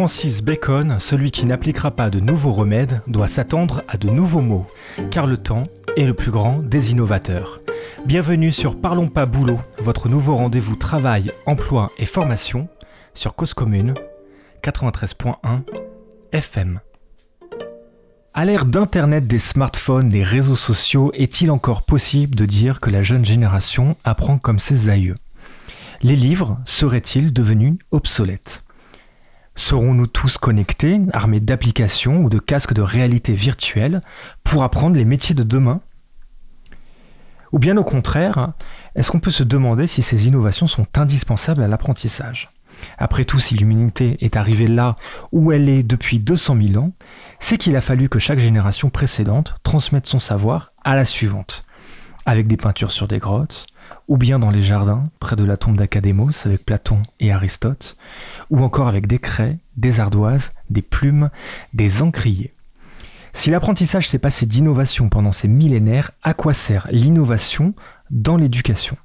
Francis Bacon, celui qui n'appliquera pas de nouveaux remèdes doit s'attendre à de nouveaux mots, car le temps est le plus grand des innovateurs. Bienvenue sur Parlons pas boulot, votre nouveau rendez-vous travail, emploi et formation sur Cause Commune 93.1 FM. À l'ère d'Internet, des smartphones, des réseaux sociaux, est-il encore possible de dire que la jeune génération apprend comme ses aïeux? Les livres seraient-ils devenus obsolètes? Serons-nous tous connectés, armés d'applications ou de casques de réalité virtuelle pour apprendre les métiers de demain? Ou bien au contraire, est-ce qu'on peut se demander si ces innovations sont indispensables à l'apprentissage? Après tout, si l'humanité est arrivée là où elle est depuis 200 000 ans, c'est qu'il a fallu que chaque génération précédente transmette son savoir à la suivante, avec des peintures sur des grottes, ou bien dans les jardins, près de la tombe d'Académos avec Platon et Aristote, ou encore avec des craies, des ardoises, des plumes, des encriers. Si l'apprentissage s'est passé d'innovation pendant ces millénaires, à quoi sert l'innovation dans l'éducation?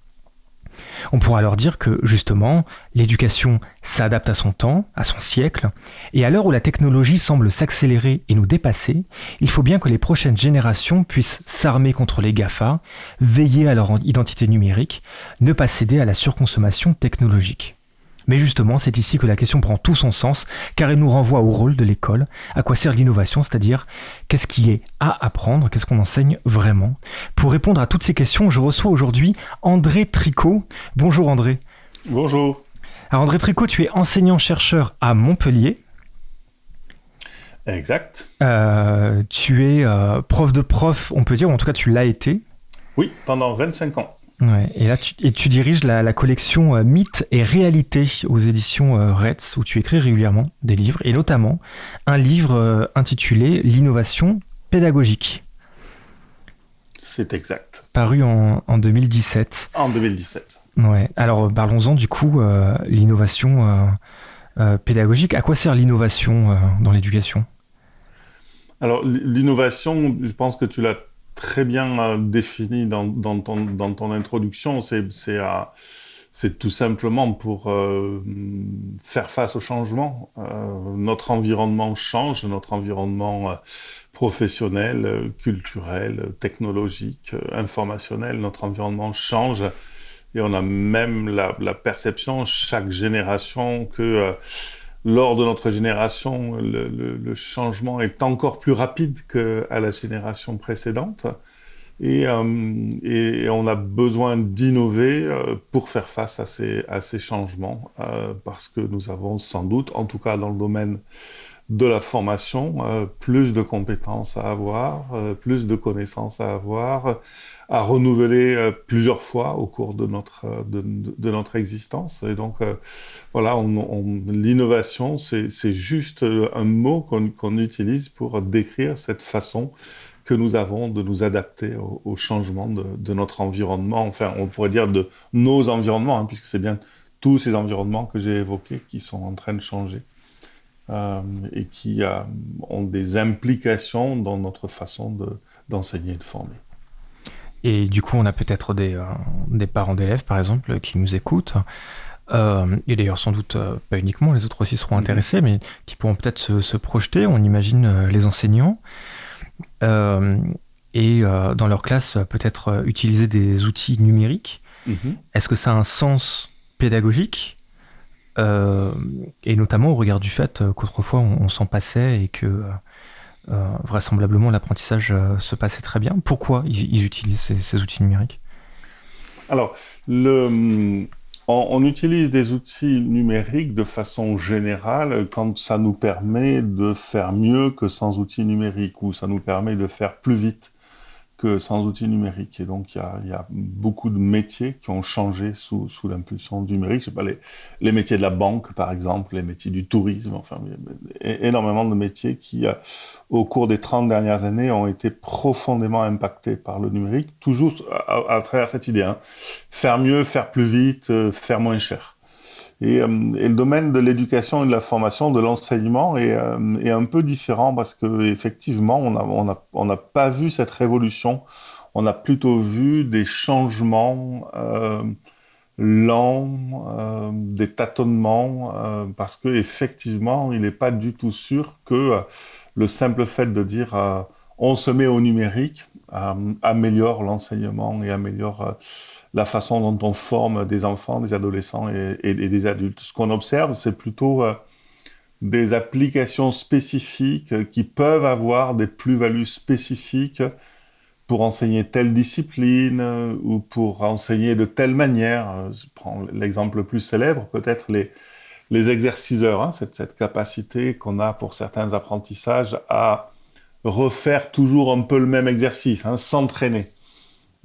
On pourra alors dire que justement, l'éducation s'adapte à son temps, à son siècle, et à l'heure où la technologie semble s'accélérer et nous dépasser, il faut bien que les prochaines générations puissent s'armer contre les GAFA, veiller à leur identité numérique, ne pas céder à la surconsommation technologique. Mais justement, c'est ici que la question prend tout son sens, car elle nous renvoie au rôle de l'école, à quoi sert l'innovation, c'est-à-dire qu'est-ce qui est à apprendre, qu'est-ce qu'on enseigne vraiment? Pour répondre à toutes ces questions, je reçois aujourd'hui André Tricot. Bonjour André. Bonjour. Alors André Tricot, tu es enseignant-chercheur à Montpellier. Exact. Euh, tu es euh, prof de prof, on peut dire, ou en tout cas tu l'as été. Oui, pendant 25 ans et là, tu, et tu diriges la, collection euh, Mythes et Réalité aux éditions euh, Retz, où tu écris régulièrement des livres, et notamment un livre euh, intitulé L'innovation pédagogique. C'est exact. Paru en, 2017. En 2017. Ouais. Alors, parlons-en du coup, l'innovation pédagogique. À quoi sert l'innovation dans l'éducation? Alors, l'innovation, je pense que tu l'as très bien euh, défini dans, dans, ton, dans ton introduction. C'est c'est tout simplement pour euh, faire face au changement. Euh, notre environnement change, notre environnement euh, professionnel, culturel, technologique, informationnel, notre environnement change. Et on a même la, la perception, chaque génération, que lors de notre génération, le, changement est encore plus rapide qu'à la génération précédente. Et, euh, on a besoin d'innover euh, pour faire face à ces, changements, euh, parce que nous avons sans doute, en tout cas dans le domaine de la formation, plus de compétences à avoir, plus de connaissances à avoir, à renouveler euh, plusieurs fois au cours de notre, euh, de, notre existence. Et donc, euh, voilà, on, l'innovation, c'est juste un mot qu'on utilise pour décrire cette façon que nous avons de nous adapter au, changement de, notre environnement, enfin, on pourrait dire de nos environnements, hein, puisque c'est bien tous ces environnements que j'ai évoqués qui sont en train de changer. Et qui ont des implications dans notre façon d'enseigner et de former. Et du coup, on a peut-être des, euh, des parents d'élèves, par exemple, qui nous écoutent. Euh, et d'ailleurs, sans doute euh, pas uniquement, les autres aussi seront mhm. intéressés, mais qui pourront peut-être se, projeter. On imagine les enseignants. et dans leur classe, peut-être utiliser des outils numériques. Mhm. Est-ce que ça a un sens pédagogique? Et notamment au regard du fait qu'autrefois on, s'en passait et que euh, vraisemblablement l'apprentissage euh, se passait très bien. Pourquoi ils, utilisent ces, outils numériques? Alors, le, on, utilise des outils numériques de façon générale quand ça nous permet de faire mieux que sans outils numériques ou ça nous permet de faire plus vite que sans outils numériques. Et donc, il y a, y a, beaucoup de métiers qui ont changé sous, sous l'impulsion numérique. Je sais pas, les, les, métiers de la banque, par exemple, les métiers du tourisme, enfin, énormément de métiers qui, euh, au cours des 30 dernières années, ont été profondément impactés par le numérique, toujours à, à travers cette idée. Hein. Faire mieux, faire plus vite, euh, faire moins cher. Et, euh, et, le domaine de l'éducation et de la formation, de l'enseignement est, euh, un peu différent parce que effectivement, on n'a pas vu cette révolution. On a plutôt vu des changements euh, lent, des tâtonnements, parce que effectivement, il n'est pas du tout sûr que le simple fait de dire on se met au numérique améliore l'enseignement et améliore la façon dont on forme des enfants, des adolescents et, des adultes. Ce qu'on observe, c'est plutôt euh, des applications spécifiques qui peuvent avoir des plus-values spécifiques pour enseigner telle discipline euh, ou pour enseigner de telle manière. Je prends l'exemple le plus célèbre, peut-être les, les exerciceurs, hein, cette, cette, capacité qu'on a pour certains apprentissages à refaire toujours un peu le même exercice, hein, s'entraîner.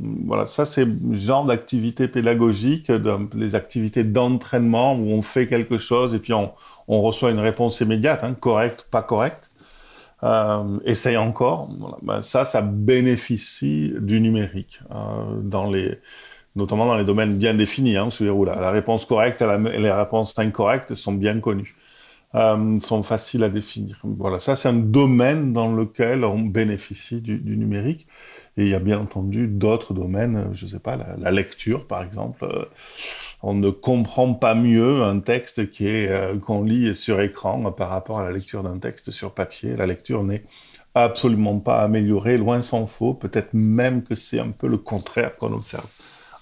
Voilà, ça c'est genre d'activité pédagogique, les activités d'entraînement où on fait quelque chose et puis on, reçoit une réponse immédiate, hein, correcte, pas correcte. Euh, essaye encore. Ben, ça, ça bénéficie du numérique, euh, dans les, notamment dans les domaines bien définis, hein, où la, la réponse correcte et les réponses incorrectes sont bien connues. Euh, sont faciles à définir. Voilà, ça c'est un domaine dans lequel on bénéficie du, numérique. Et il y a bien entendu d'autres domaines, je ne sais pas, la, lecture par exemple. Euh, on ne comprend pas mieux un texte qui est euh, qu'on lit sur écran par rapport à la lecture d'un texte sur papier. La lecture n'est absolument pas améliorée, loin s'en faut. Peut-être même que c'est un peu le contraire qu'on observe.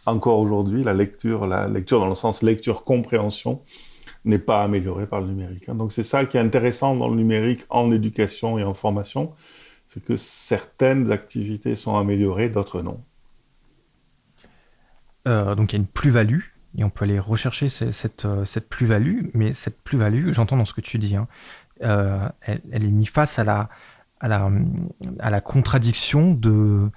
Encore aujourd'hui, la lecture, la lecture dans le sens lecture-compréhension, n'est pas amélioré par le numérique. Hein. Donc c'est ça qui est intéressant dans le numérique en éducation et en formation, c'est que certaines activités sont améliorées, d'autres non. Euh, donc il y a une plus-value, et on peut aller rechercher cette, euh, cette plus-value, mais cette plus-value, j'entends dans ce que tu dis, hein, euh, elle, est mise face à la, contradiction de,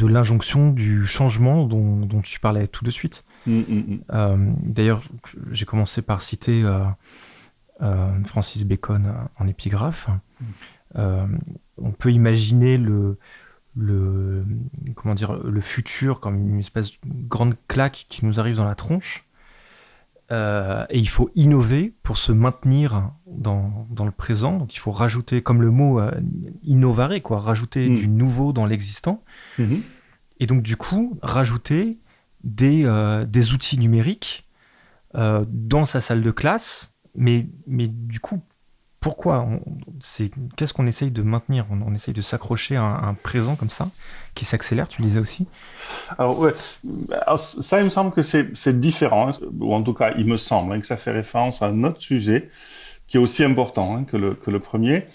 l'injonction du changement dont, tu parlais tout de suite. Mm, mm, mm. Euh, d'ailleurs, j'ai commencé par citer euh, euh, Francis Bacon en épigraphe. on peut imaginer le, le, comment dire, le futur comme une espèce de grande claque qui nous arrive dans la tronche. et il faut innover pour se maintenir dans, dans, le présent. Donc il faut rajouter, comme le mot innovare, quoi, rajouter du nouveau dans l'existant. Mm-hmm. Et donc du coup, rajouter des, euh, des outils numériques euh, dans sa salle de classe, mais, mais du coup, pourquoi Qu'est-ce qu'on essaye de maintenir? On, essaye de s'accrocher à, un présent comme ça, qui s'accélère, tu le disais aussi? Alors, ouais, ça, il me semble que c'est différent, hein, ou en tout cas, il me semble hein, que ça fait référence à un autre sujet qui est aussi important hein, que, le, que, le, premier.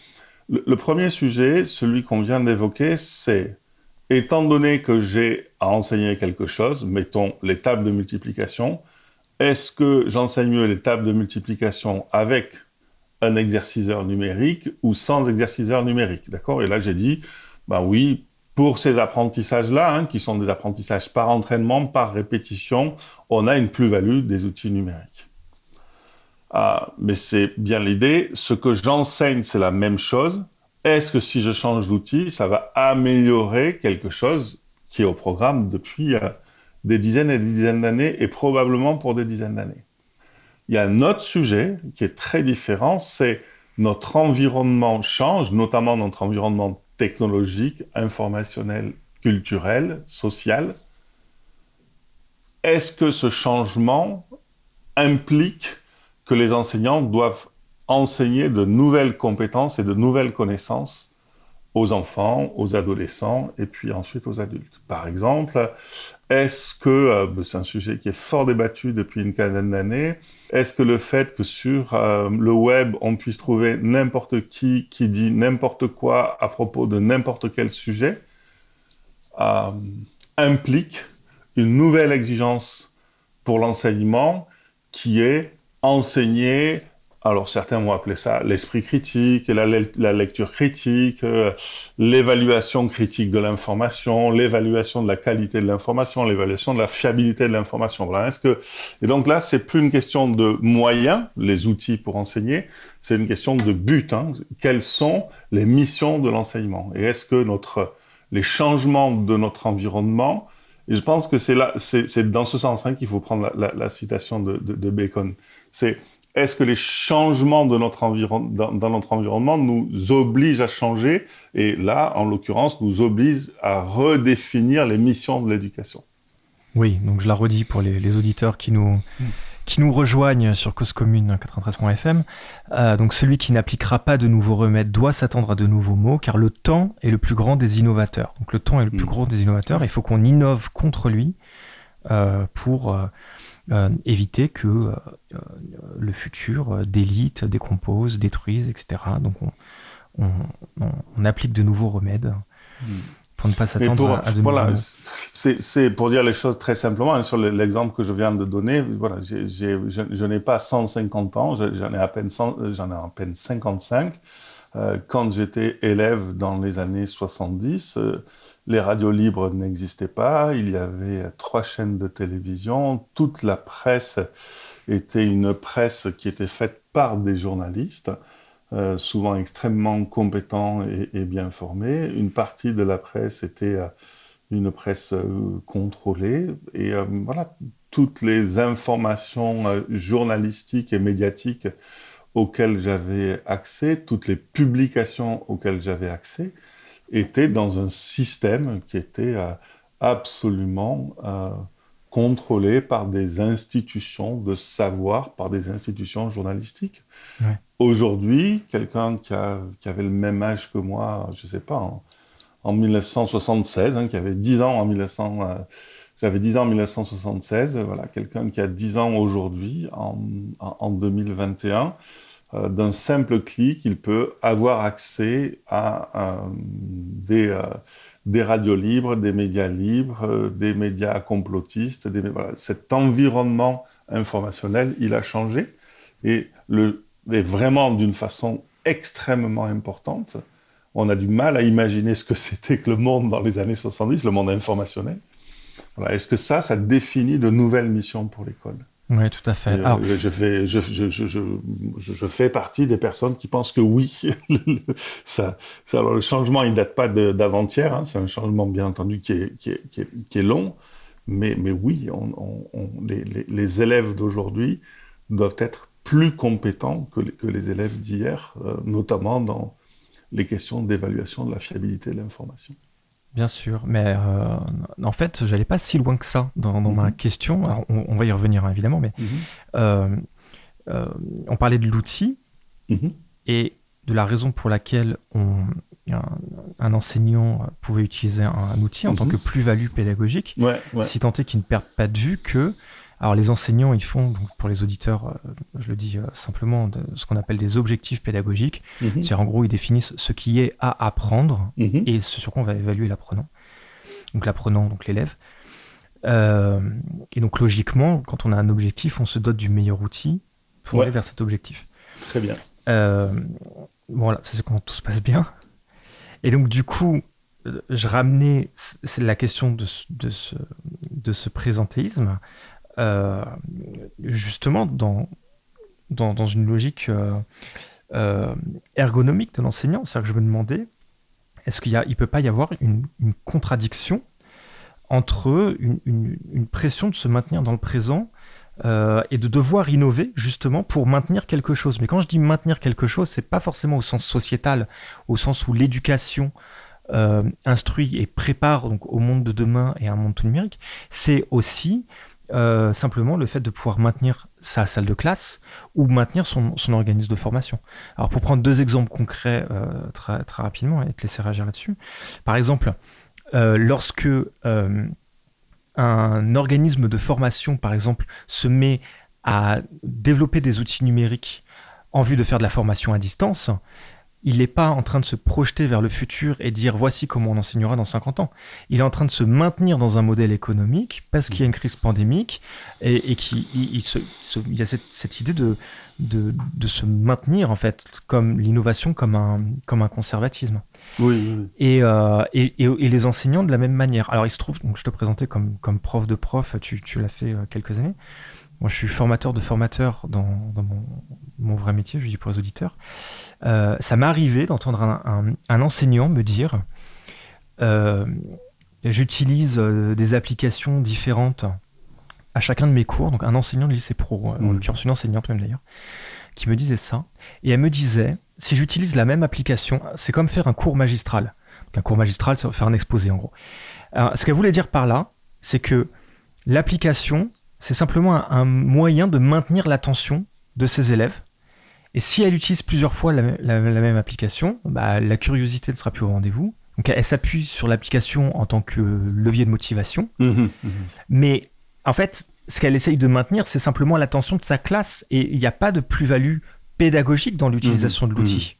le premier sujet, celui qu'on vient d'évoquer, c'est étant donné que j'ai à enseigner quelque chose, mettons les tables de multiplication, est-ce que j'enseigne mieux les tables de multiplication avec un exerciceur numérique ou sans exerciceur numérique D'accord? Et là, j'ai dit, bah oui, pour ces apprentissages-là, hein, qui sont des apprentissages par entraînement, par répétition, on a une plus-value des outils numériques. Ah, mais c'est bien l'idée. Ce que j'enseigne, c'est la même chose, est-ce que si je change d'outil, ça va améliorer quelque chose qui est au programme depuis euh, des dizaines et des dizaines d'années et probablement pour des dizaines d'années Il y a un autre sujet qui est très différent, c'est notre environnement change, notamment notre environnement technologique, informationnel, culturel, social. Est-ce que ce changement implique que les enseignants doivent enseigner de nouvelles compétences et de nouvelles connaissances aux enfants, aux adolescents et puis ensuite aux adultes. Par exemple, est-ce que, euh, c'est un sujet qui est fort débattu depuis une quinzaine d'années, est-ce que le fait que sur euh, le web, on puisse trouver n'importe qui qui dit n'importe quoi à propos de n'importe quel sujet, euh, implique une nouvelle exigence pour l'enseignement qui est enseigner alors certains vont appeler ça l'esprit critique, la, la lecture critique, euh, l'évaluation critique de l'information, l'évaluation de la qualité de l'information, l'évaluation de la fiabilité de l'information. Voilà. Est-ce que et donc là c'est plus une question de moyens, les outils pour enseigner, c'est une question de but. Hein. Quelles sont les missions de l'enseignement? Et est-ce que notre les changements de notre environnement et je pense que c'est là, c'est dans ce sens hein, qu'il faut prendre la, citation de, de, de Bacon. C'est est-ce que les changements de notre dans, notre environnement nous obligent à changer Et là, en l'occurrence, nous obligent à redéfinir les missions de l'éducation? Oui, donc je la redis pour les, auditeurs qui nous, qui nous rejoignent sur Cause Commune 93.fm. Euh, donc celui qui n'appliquera pas de nouveaux remèdes doit s'attendre à de nouveaux mots, car le temps est le plus grand des innovateurs. Donc le temps est le plus mm. grand des innovateurs, il faut qu'on innove contre lui euh, pour euh, éviter que le futur délite, décompose, détruise, etc. Donc on, on, applique de nouveaux remèdes. Mm pour ne pas s'attendre à, Voilà, c'est pour dire les choses très simplement. Hein, sur l'exemple que je viens de donner, voilà, je, je n'ai pas 150 ans, j'en ai à peine j'en ai à peine 55. Euh, quand j'étais élève dans les années 70, euh, les radios libres n'existaient pas. Il y avait trois chaînes de télévision. Toute la presse était une presse qui était faite par des journalistes. Euh, souvent extrêmement compétents et, bien formés. Une partie de la presse était euh, une presse euh, contrôlée. Et voilà, toutes les informations journalistiques et médiatiques auxquelles j'avais accès, toutes les publications auxquelles j'avais accès, étaient dans un système qui était absolument contrôlé par des institutions de savoir, par des institutions journalistiques. Aujourd'hui, quelqu'un qui, avait le même âge que moi, je ne sais pas, en, 1976, hein, qui avait 10 ans en 1900, euh, j'avais 10 ans en 1976, voilà, quelqu'un qui a 10 ans aujourd'hui, en, 2021, euh, d'un simple clic, il peut avoir accès à euh, des des radios libres, des médias libres, euh, des médias complotistes. Cet environnement informationnel, il a changé et, vraiment d'une façon extrêmement importante. On a du mal à imaginer ce que c'était que le monde dans les années 70, le monde informationnel. Est-ce que ça, ça définit de nouvelles missions pour l'école? Oui, tout à fait. Euh, je, fais, je, je, je, fais partie des personnes qui pensent que oui. ça, ça, alors le changement, il ne date pas d'avant-hier. Hein, c'est un changement, bien entendu, qui est, qui est, qui est, long. Mais, mais oui, on, on, les, les, élèves d'aujourd'hui doivent être plus compétents que les, que les élèves d'hier, euh, notamment dans les questions d'évaluation de la fiabilité de l'information. Bien sûr, mais euh, en fait, j'allais pas si loin que ça dans, ma mhm. question. on, va y revenir hein, évidemment, mais mhm. euh, euh, on parlait de l'outil mhm. et de la raison pour laquelle on, un, enseignant pouvait utiliser un, outil en tant que plus-value pédagogique, si tant est qu'il ne perde pas de vue que alors les enseignants, ils font, pour les auditeurs, euh, je le dis euh, simplement, ce qu'on appelle des objectifs pédagogiques. Mhm. C'est-à-dire en gros, ils définissent ce qui est à apprendre mhm. et ce sur quoi on va évaluer l'apprenant. Donc l'apprenant, donc l'élève. Euh, et donc logiquement, quand on a un objectif, on se dote du meilleur outil pour aller vers cet objectif. Très bien. voilà, c'est quand tout se passe bien. Et donc du coup, je ramenais la question de, de, ce, de ce présentéisme euh, justement dans, dans, une logique euh, euh, ergonomique de l'enseignant. C'est-à-dire que je me demandais, est-ce qu'il ne peut pas y avoir une, contradiction entre une, pression de se maintenir dans le présent et de devoir innover justement pour maintenir quelque chose. Mais quand je dis maintenir quelque chose, c'est pas forcément au sens sociétal, au sens où l'éducation instruit et prépare donc au monde de demain et à un monde tout numérique. C'est aussi euh, simplement le fait de pouvoir maintenir sa salle de classe ou maintenir son, organisme de formation. Alors pour prendre deux exemples concrets euh, très, rapidement et te laisser réagir là-dessus. Par exemple, euh, lorsque un organisme de formation, par exemple, se met à développer des outils numériques en vue de faire de la formation à distance, il n'est pas en train de se projeter vers le futur et dire voici comment on enseignera dans 50 ans. Il est en train de se maintenir dans un modèle économique parce qu'il y a une crise pandémique et, et qu'il il, y a cette, idée de, de, se maintenir en fait comme l'innovation comme un, comme un conservatisme. Oui. Et, euh, et, et, les enseignants de la même manière. Alors il se trouve, donc je te présentais comme, comme prof de prof, tu, tu l'as fait euh, quelques années. Moi, je suis formateur de formateur dans, mon, vrai métier, je dis pour les auditeurs. Euh, ça m'est arrivé d'entendre un, enseignant me dire euh, J'utilise euh, des applications différentes à chacun de mes cours. Donc, un enseignant de lycée pro, en mmh. l'occurrence une enseignante même d'ailleurs, qui me disait ça. Et elle me disait Si j'utilise la même application, c'est comme faire un cours magistral. un cours magistral, c'est faire un exposé en gros. ce qu'elle voulait dire par là, c'est que l'application, c'est simplement un, moyen de maintenir l'attention de ses élèves. Et si elle utilise plusieurs fois la, même application, bah, la curiosité ne sera plus au rendez-vous. Donc elle s'appuie sur l'application en tant que levier de motivation. Mmh mmh Mais en fait, ce qu'elle essaye de maintenir, c'est simplement l'attention de sa classe. Et il n'y a pas de plus-value pédagogique dans l'utilisation de mmh l'outil.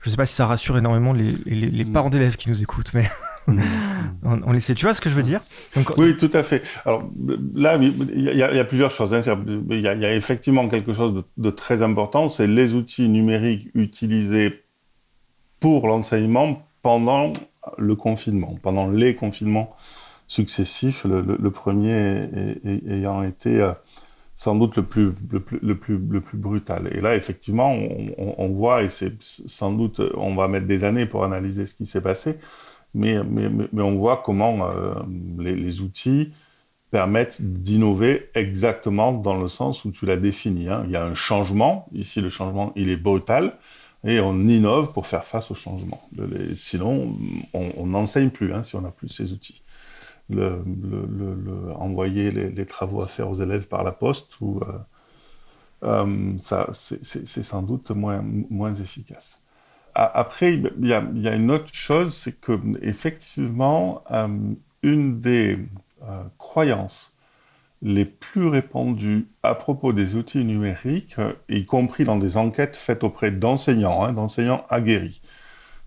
Je ne sais pas si ça rassure énormément les, parents d'élèves qui nous écoutent, mais on, on. Tu vois ce que je veux dire? Oui, tout à fait. Alors là, il y, a plusieurs choses. Hein. Il, y a, effectivement quelque chose de, très important, c'est les outils numériques utilisés pour l'enseignement pendant le confinement, pendant les confinements successifs, le, premier ayant été euh, sans doute le plus brutal. Et là, effectivement, on, on voit, et c'est sans doute, on va mettre des années pour analyser ce qui s'est passé, mais, on voit comment euh, les, outils permettent d'innover exactement dans le sens où tu l'as défini. Hein. Il y a un changement, ici le changement il est brutal, et on innove pour faire face au changement. sinon, on n'enseigne plus hein, si on n'a plus ces outils. Envoyer les, travaux à faire aux élèves par la poste, euh, euh, c'est sans doute moins efficace. Après, il y, a, une autre chose, c'est que effectivement, euh, une des euh, croyances les plus répandues à propos des outils numériques, euh, y compris dans des enquêtes faites auprès d'enseignants, hein, d'enseignants aguerris,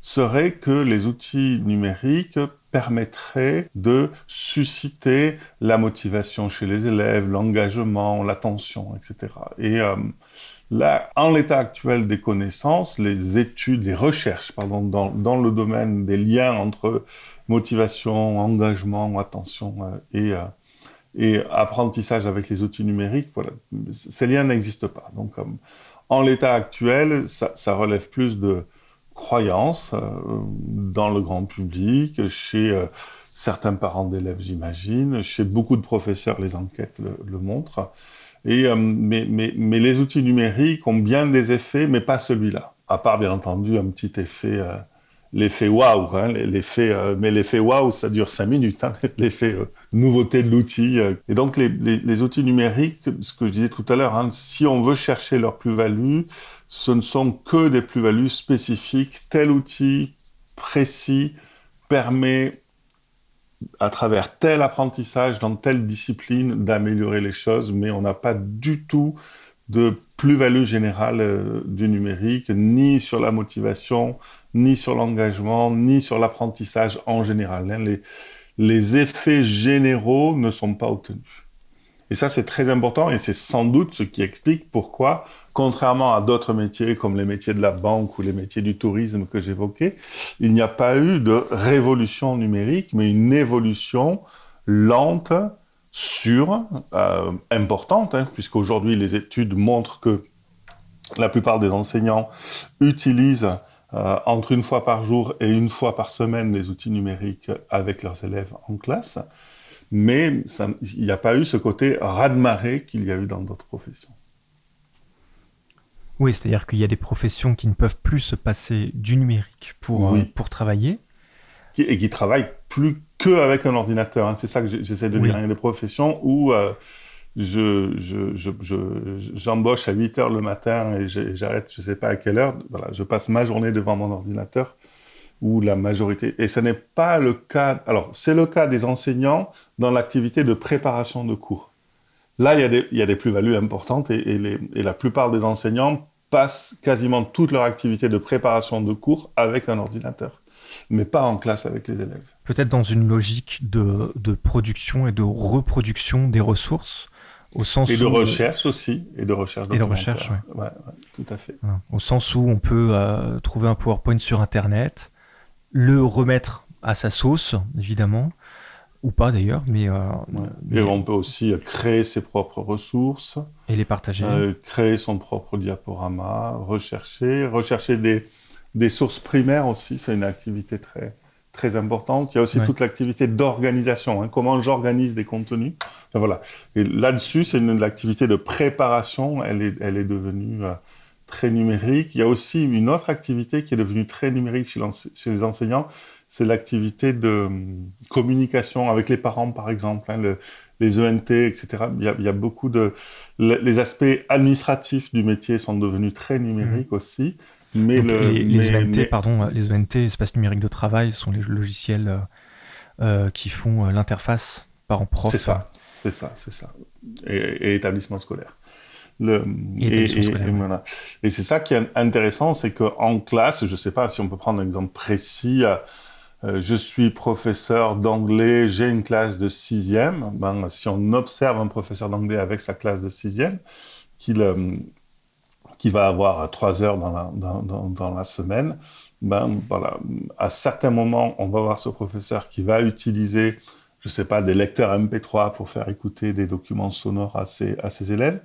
serait que les outils numériques permettraient de susciter la motivation chez les élèves, l'engagement, l'attention, etc. Et Là, en l'état actuel des connaissances, les études, les recherches pardon, dans, le domaine des liens entre motivation, engagement, attention euh, et, euh, et apprentissage avec les outils numériques, voilà, ces liens n'existent pas. Donc, en l'état actuel, ça, relève plus de croyances euh, dans le grand public, chez certains parents d'élèves, j'imagine, chez beaucoup de professeurs, les enquêtes le montrent. Euh, mais, les outils numériques ont bien des effets, mais pas celui-là. À part, bien entendu, un petit effet, euh, l'effet waouh. Hein, euh, mais l'effet waouh, ça dure cinq minutes. Hein, l'effet nouveauté de l'outil. Et donc, les, outils numériques, ce que je disais tout à l'heure, hein, si on veut chercher leur plus-value, ce ne sont que des plus-values spécifiques. Tel outil précis permet à travers tel apprentissage dans telle discipline d'améliorer les choses, mais on n'a pas du tout de plus-value générale euh, du numérique, ni sur la motivation, ni sur l'engagement, ni sur l'apprentissage en général. Hein. Les, les effets généraux ne sont pas obtenus. Et ça, c'est très important et c'est sans doute ce qui explique pourquoi contrairement à d'autres métiers comme les métiers de la banque ou les métiers du tourisme que j'évoquais, il n'y a pas eu de révolution numérique, mais une évolution lente, sûre, euh, importante, hein, puisqu'aujourd'hui les études montrent que la plupart des enseignants utilisent euh, entre une fois par jour et une fois par semaine les outils numériques avec leurs élèves en classe, mais il n'y a pas eu ce côté raz-de-marée qu'il y a eu dans d'autres professions. Oui, c'est-à-dire qu'il y a des professions qui ne peuvent plus se passer du numérique pour, euh, pour travailler. et qui travaillent plus qu'avec un ordinateur. Hein. C'est ça que j'essaie de dire. Il y a des professions où euh, je, j'embauche à 8 heures le matin et j'arrête, je ne sais pas à quelle heure. Voilà, je passe ma journée devant mon ordinateur ou la majorité. Et ce n'est pas le cas. Alors, c'est le cas des enseignants dans l'activité de préparation de cours. Là, il y a des, des plus-values importantes et, et, la plupart des enseignants passent quasiment toute leur activité de préparation de cours avec un ordinateur, mais pas en classe avec les élèves. Peut-être dans une logique de, de, production et de reproduction des ressources. Au sens et de recherche aussi, et de recherche. Et de recherche, oui. Ouais, tout à fait. Au sens où on peut euh, trouver un PowerPoint sur Internet, le remettre à sa sauce, évidemment, ou pas d'ailleurs, mais, euh, Et on peut aussi euh, créer ses propres ressources. Et les partager. Euh, créer son propre diaporama, rechercher, rechercher des, des sources primaires aussi, c'est une activité très, très importante. Il y a aussi toute l'activité d'organisation, hein, comment j'organise des contenus. Enfin, voilà. Et là-dessus, c'est une, activité de préparation, elle est, elle est devenue très numérique. Il y a aussi une autre activité qui est devenue très numérique chez, chez les enseignants, c'est l'activité de hum, communication avec les parents, par exemple, hein, les ENT, etc. Il y a, beaucoup de... Les aspects administratifs du métier sont devenus très numériques mmh. aussi. Mais les, ENT, pardon, les ENT, espace numérique de travail, sont les logiciels euh, euh, qui font euh, l'interface parent-prof. C'est ça, c'est ça, c'est ça. Et, établissement scolaire. Le, et, voilà. et c'est ça qui est intéressant, c'est qu'en classe, je ne sais pas si on peut prendre un exemple précis, euh, je suis professeur d'anglais, j'ai une classe de sixième. Ben, si on observe un professeur d'anglais avec sa classe de sixième, qu'il euh, qui va avoir trois heures dans la, dans, dans, la semaine, ben, voilà, à certains moments, on va voir ce professeur qui va utiliser je sais pas, des lecteurs MP3 pour faire écouter des documents sonores à ses, élèves.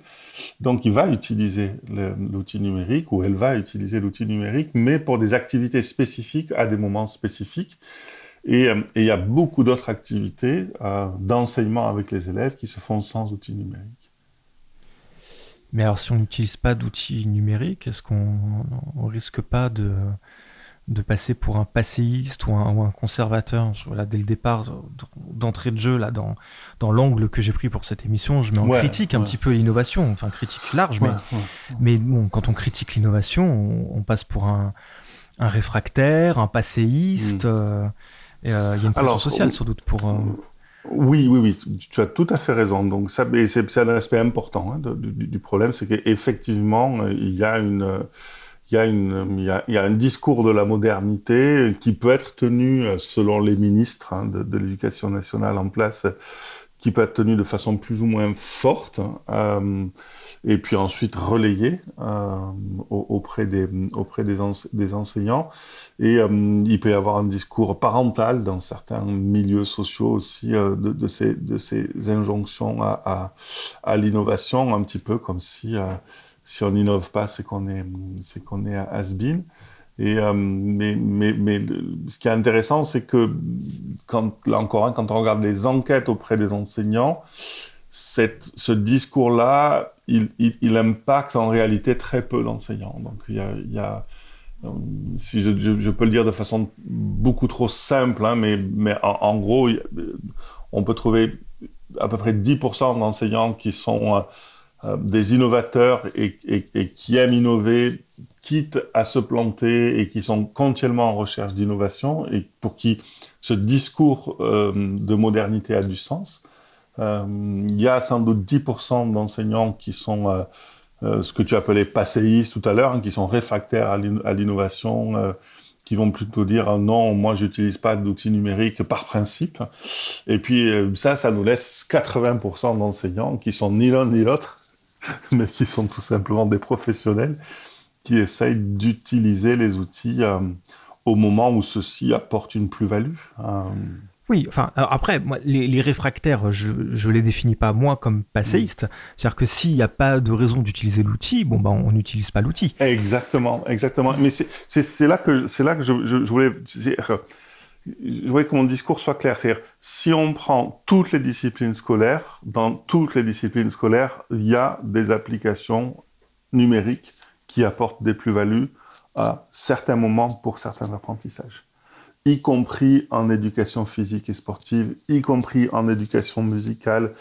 Donc, il va utiliser l'outil numérique ou elle va utiliser l'outil numérique, mais pour des activités spécifiques à des moments spécifiques. Et, euh, il y a beaucoup d'autres activités euh, d'enseignement avec les élèves qui se font sans outils numériques. Mais alors, si on n'utilise pas d'outils numériques, est-ce qu'on risque pas de de passer pour un passéiste ou un, conservateur. Voilà, dès le départ, d'entrée de jeu, là, dans, dans l'angle que j'ai pris pour cette émission, je mets en critique un petit peu l'innovation, enfin critique large, mais, mais bon, quand on critique l'innovation, on, passe pour un, un réfractaire, un passéiste. Mm. Euh, euh, il y a une fonction sociale sans doute pour. Euh, oui, oui, oui, tu as tout à fait raison. Donc ça, c'est un aspect important hein, du, du, problème, c'est qu'effectivement, il y a une il y, a y un discours de la modernité qui peut être tenu, euh, selon les ministres hein, de, l'éducation nationale en place, qui peut être tenu de façon plus ou moins forte, euh, et puis ensuite relayé euh, auprès, des, auprès des, des enseignants. Et il peut y avoir un discours parental dans certains milieux sociaux aussi de, ces, de ces injonctions à, à l'innovation, un petit peu comme si si on n'innove pas, c'est qu'on est, c'est qu'on est à has-been. Et, euh, mais, mais, mais ce qui est intéressant, c'est que, quand, là encore, quand on regarde les enquêtes auprès des enseignants, cette, ce discours-là, il, il, impacte en réalité très peu d'enseignants. Donc, il y a, si je, je, peux le dire de façon beaucoup trop simple, hein, mais, mais en, gros, on peut trouver à peu près 10% d'enseignants qui sont euh, euh, des innovateurs et, qui aiment innover, quitte à se planter et qui sont continuellement en recherche d'innovation et pour qui ce discours euh, de modernité a du sens. Euh, il y a sans doute 10% d'enseignants qui sont ce que tu appelais passéistes tout à l'heure, hein, qui sont réfractaires à l'innovation, qui vont plutôt dire non, moi j'utilise pas d'outils numériques par principe. Et puis ça, ça nous laisse 80% d'enseignants qui sont ni l'un ni l'autre mais qui sont tout simplement des professionnels qui essayent d'utiliser les outils euh, au moment où ceux-ci apportent une plus-value. Euh. Oui, enfin, après, moi, les, réfractaires, je ne les définis pas moi comme passéistes. C'est-à-dire que s'il n'y a pas de raison d'utiliser l'outil, bon, ben, on n'utilise pas l'outil. Exactement, exactement. Mais c'est là que, là que je, je voulais je voudrais que mon discours soit clair. C'est-à-dire, si on prend toutes les disciplines scolaires, dans toutes les disciplines scolaires, il y a des applications numériques qui apportent des plus-values à certains moments pour certains apprentissages, y compris en éducation physique et sportive, y compris en éducation musicale,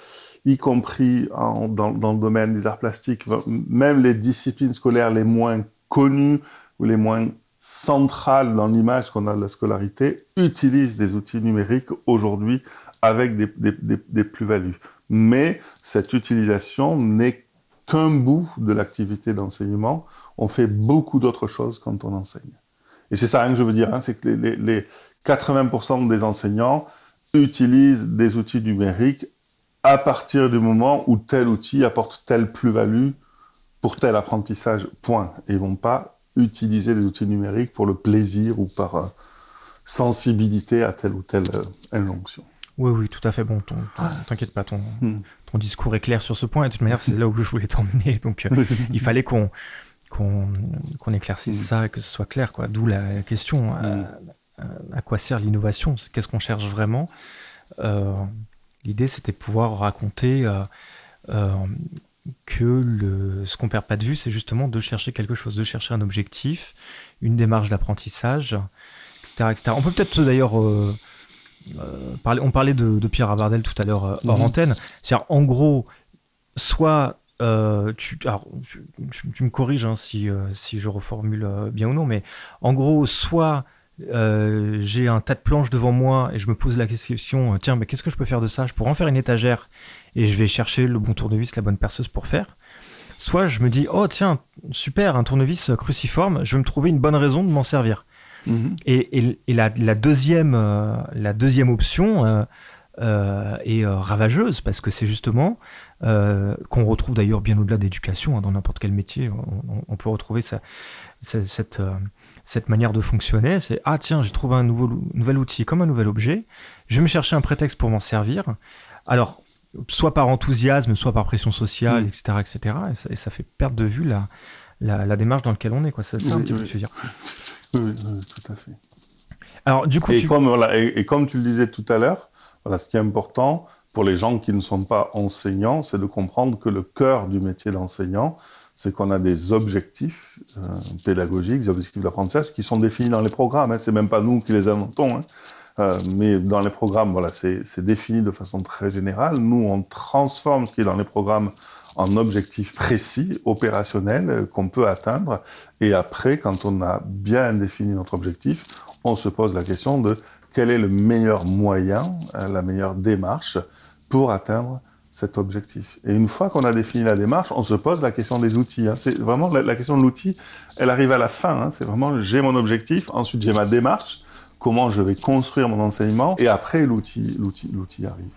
y compris dans, dans, le domaine des arts plastiques, même les disciplines scolaires les moins connues ou les moins centrale dans l'image qu'on a de la scolarité utilise des outils numériques aujourd'hui avec des, plus-values. Mais cette utilisation n'est qu'un bout de l'activité d'enseignement. On fait beaucoup d'autres choses quand on enseigne. Et c'est ça que je veux dire, hein, c'est que les, les 80% des enseignants utilisent des outils numériques à partir du moment où tel outil apporte telle plus-value pour tel apprentissage, point. Et ils vont pas utiliser des outils numériques pour le plaisir ou par euh, sensibilité à telle ou telle euh, injonction. Oui, oui, tout à fait. Bon, t'inquiète pas, ton, hmm. ton discours est clair sur ce point. Et de toute manière, c'est là où je voulais t'emmener. Donc, euh, il fallait qu'on qu'on éclaircisse hmm. ça et que ce soit clair. quoi. D'où la question hmm. à, quoi sert l'innovation? Qu'est-ce qu'on cherche vraiment? L'idée, c'était pouvoir raconter que le, ce qu'on perd pas de vue, c'est justement de chercher quelque chose, de chercher un objectif, une démarche d'apprentissage, etc., etc. On peut peut-être d'ailleurs euh, on parlait de, Pierre Abardel tout à l'heure hors mhm. antenne. C'est-à-dire, en gros, soit tu, tu, me corriges hein, si, si je reformule bien ou non, mais en gros, soit j'ai un tas de planches devant moi et je me pose la question, tiens, mais qu'est-ce que je peux faire de ça? Je pourrais en faire une étagère et je vais chercher le bon tournevis, la bonne perceuse pour faire. Soit je me dis, oh tiens, super, un tournevis cruciforme, je vais me trouver une bonne raison de m'en servir. Mhm. Et, la, deuxième, euh, la deuxième option euh, euh, est ravageuse parce que c'est justement qu'on retrouve d'ailleurs bien au-delà d'éducation, hein, dans n'importe quel métier, on, peut retrouver cette, cette manière de fonctionner. C'est ah tiens, j'ai trouvé un nouveau, nouvel outil comme un nouvel objet, je vais me chercher un prétexte pour m'en servir. Alors, soit par enthousiasme, soit par pression sociale, etc., mm. etc. Et ça, fait perdre de vue la, la, démarche dans laquelle on est. Quoi. C'est un petit peu dire. Oui, tout à fait. Alors, du coup, et, comme, voilà, et, comme tu le disais tout à l'heure, voilà, ce qui est important pour les gens qui ne sont pas enseignants, c'est de comprendre que le cœur du métier d'enseignant, c'est qu'on a des objectifs euh, pédagogiques, des objectifs d'apprentissage qui sont définis dans les programmes. Hein. C'est même pas nous qui les inventons. Hein. Euh, mais dans les programmes, voilà, c'est défini de façon très générale. Nous, on transforme ce qui est dans les programmes en objectifs précis, opérationnels, euh, qu'on peut atteindre. Et après, quand on a bien défini notre objectif, on se pose la question de quel est le meilleur moyen, euh, la meilleure démarche pour atteindre cet objectif. Et une fois qu'on a défini la démarche, on se pose la question des outils. Hein. C'est vraiment la, question de l'outil, elle arrive à la fin. Hein. C'est vraiment j'ai mon objectif, ensuite j'ai ma démarche, comment je vais construire mon enseignement, et après l'outil, l'outil, l'outil arrive.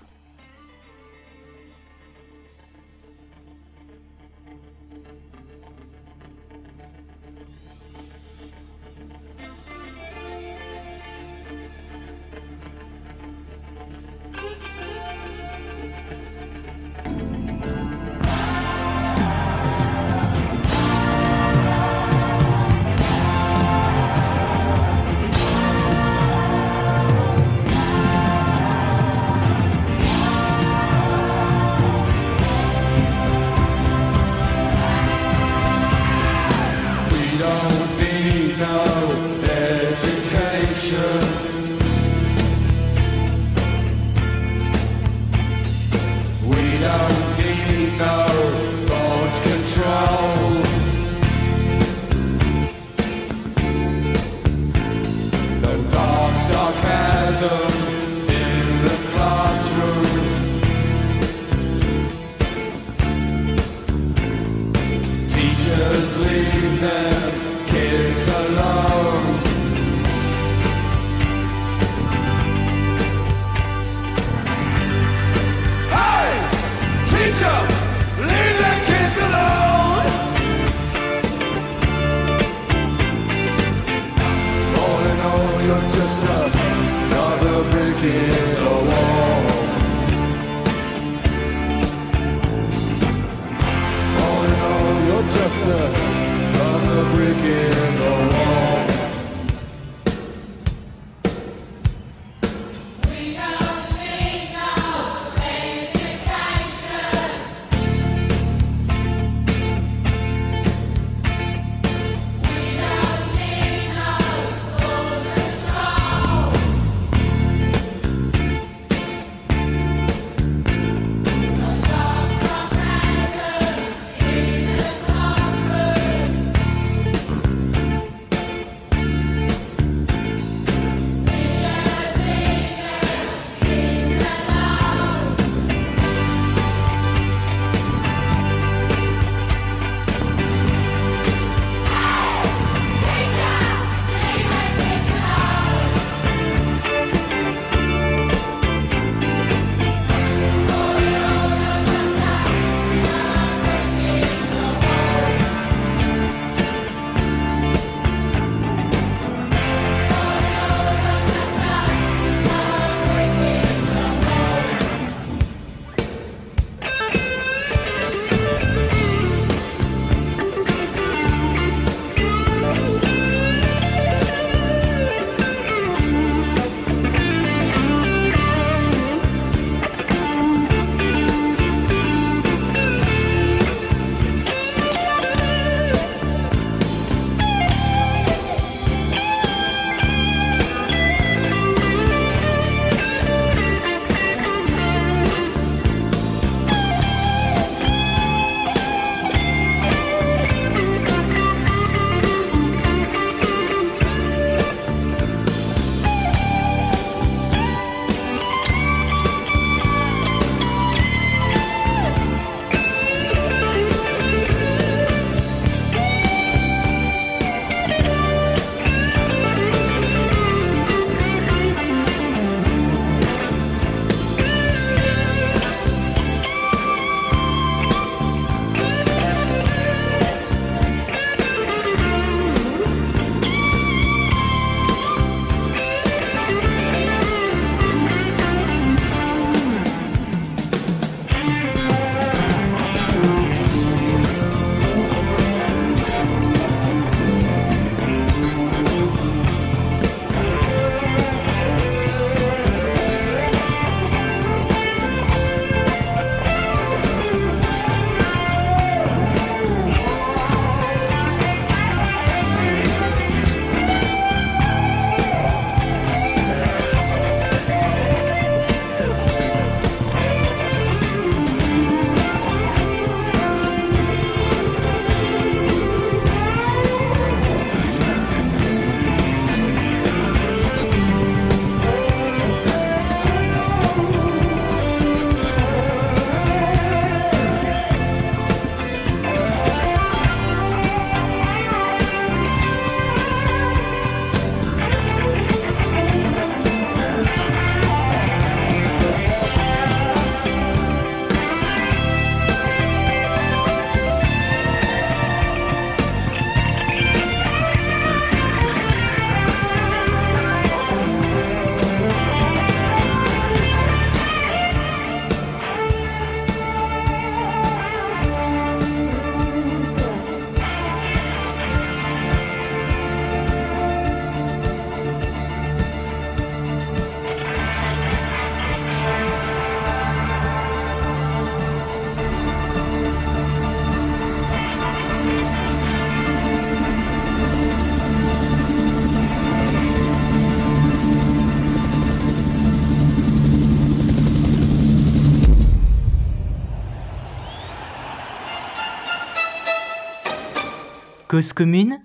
Cause commune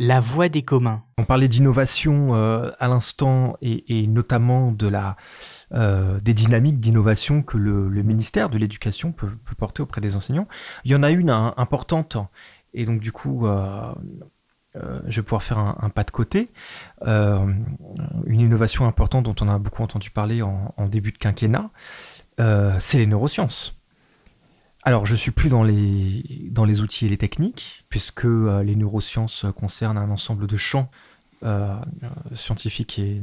La voix des communs. On parlait d'innovation euh, à l'instant et, notamment de la, euh, des dynamiques d'innovation que le, ministère de l'Éducation peut, porter auprès des enseignants. Il y en a une importante et donc du coup euh, je vais pouvoir faire un, pas de côté. une innovation importante dont on a beaucoup entendu parler en début de quinquennat, c'est les neurosciences. Alors, je suis plus dans les, dans les outils et les techniques, puisque euh, les neurosciences concernent un ensemble de champs euh, scientifiques et,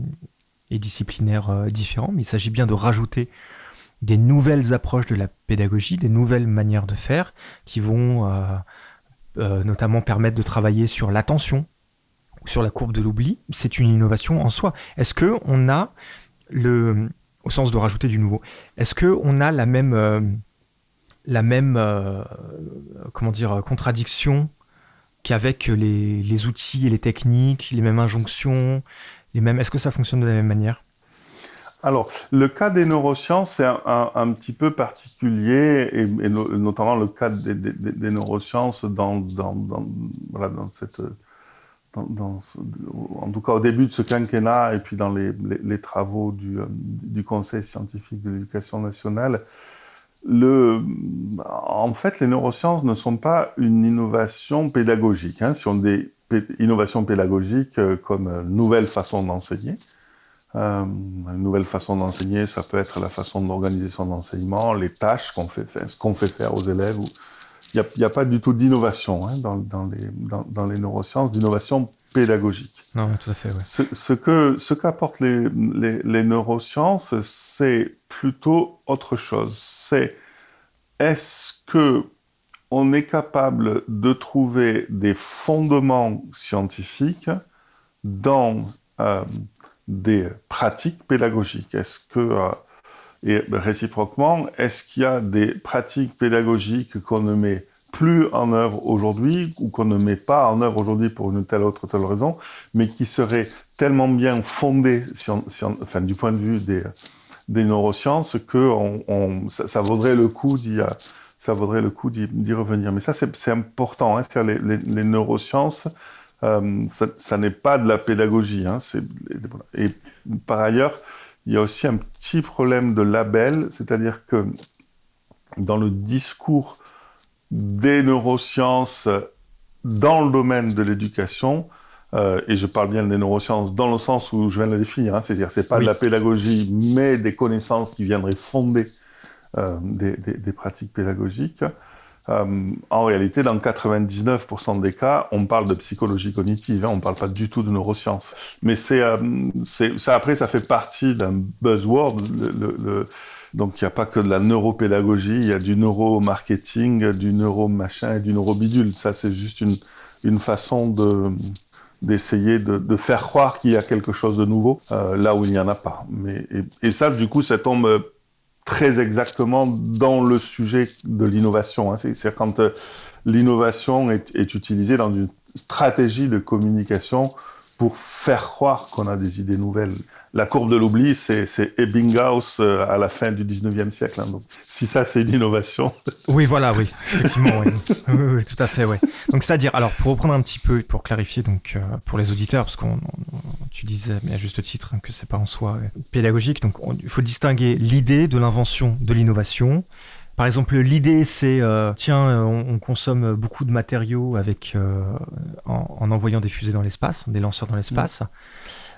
disciplinaires euh, différents, mais il s'agit bien de rajouter des nouvelles approches de la pédagogie, des nouvelles manières de faire, qui vont notamment permettre de travailler sur l'attention, sur la courbe de l'oubli. C'est une innovation en soi. Est-ce que on a le, au sens de rajouter du nouveau, est-ce que on a la même la même euh, comment dire contradiction qu'avec les, outils et les techniques, les mêmes injonctions, les mêmes. Est-ce que ça fonctionne de la même manière? Alors, le cas des neurosciences, c'est un, petit peu particulier, et, notamment le cas des, neurosciences dans, cette, en tout cas au début de ce quinquennat, et puis dans les, travaux du, du, Conseil scientifique de l'éducation nationale, en fait, les neurosciences ne sont pas une innovation pédagogique. Hein, ce sont des innovations pédagogiques euh, comme une nouvelle façon d'enseigner. Euh, une nouvelle façon d'enseigner, ça peut être la façon d'organiser son enseignement, les tâches qu'on fait, ce qu'on fait faire aux élèves. Il n'y a, pas du tout d'innovation hein, dans, dans, les, dans, les neurosciences, d'innovation pédagogique. Non, tout à fait. Ouais. Ce, ce, que ce qu'apportent les, les, les, neurosciences, c'est plutôt autre chose. C'est est-ce que on est capable de trouver des fondements scientifiques dans euh, des pratiques pédagogiques? Est-ce que euh, et réciproquement, est-ce qu'il y a des pratiques pédagogiques qu'on ne met plus en œuvre aujourd'hui ou qu'on ne met pas en œuvre aujourd'hui pour une telle autre telle raison, mais qui seraient tellement bien fondées enfin, du point de vue des, neurosciences que on, ça, vaudrait le coup d'y d'y revenir. Mais ça, c'est important. Hein, les, les, les, neurosciences, euh, ça, n'est pas de la pédagogie. Hein, et par ailleurs, il y a aussi un petit problème de label, c'est-à-dire que dans le discours des neurosciences dans le domaine de l'éducation, euh, et je parle bien des neurosciences dans le sens où je viens de la définir, hein, c'est-à-dire c'est pas de la pédagogie, mais des connaissances qui viendraient fonder euh, des, des, pratiques pédagogiques. Euh, en réalité, dans 99% des cas, on parle de psychologie cognitive, hein, on ne parle pas du tout de neurosciences. Mais c'est, ça après, ça fait partie d'un buzzword. Le, le, donc, il n'y a pas que de la neuropédagogie, il y a du neuromarketing, du neuromachin et du neurobidule. Ça, c'est juste une, une façon de, d'essayer de, faire croire qu'il y a quelque chose de nouveau euh, là où il n'y en a pas. Mais, et, ça, du coup, ça tombe euh, très exactement dans le sujet de l'innovation. Hein. C'est quand euh, l'innovation est, est, utilisée dans une stratégie de communication pour faire croire qu'on a des idées nouvelles la courbe de l'oubli, c'est Ebbinghaus euh, à la fin du 19e siècle. Hein. donc, si ça, c'est une innovation. Oui, voilà, oui, effectivement, oui. oui, tout à fait, oui. Donc, c'est-à-dire, alors, pour reprendre un petit peu, pour clarifier, donc, euh, pour les auditeurs, parce que tu disais, mais à juste titre, hein, que c'est pas en soi euh, pédagogique, donc, il faut distinguer l'idée de l'invention de l'innovation. Par exemple, l'idée, c'est tiens, on, consomme beaucoup de matériaux avec en, envoyant des fusées dans l'espace, des lanceurs dans l'espace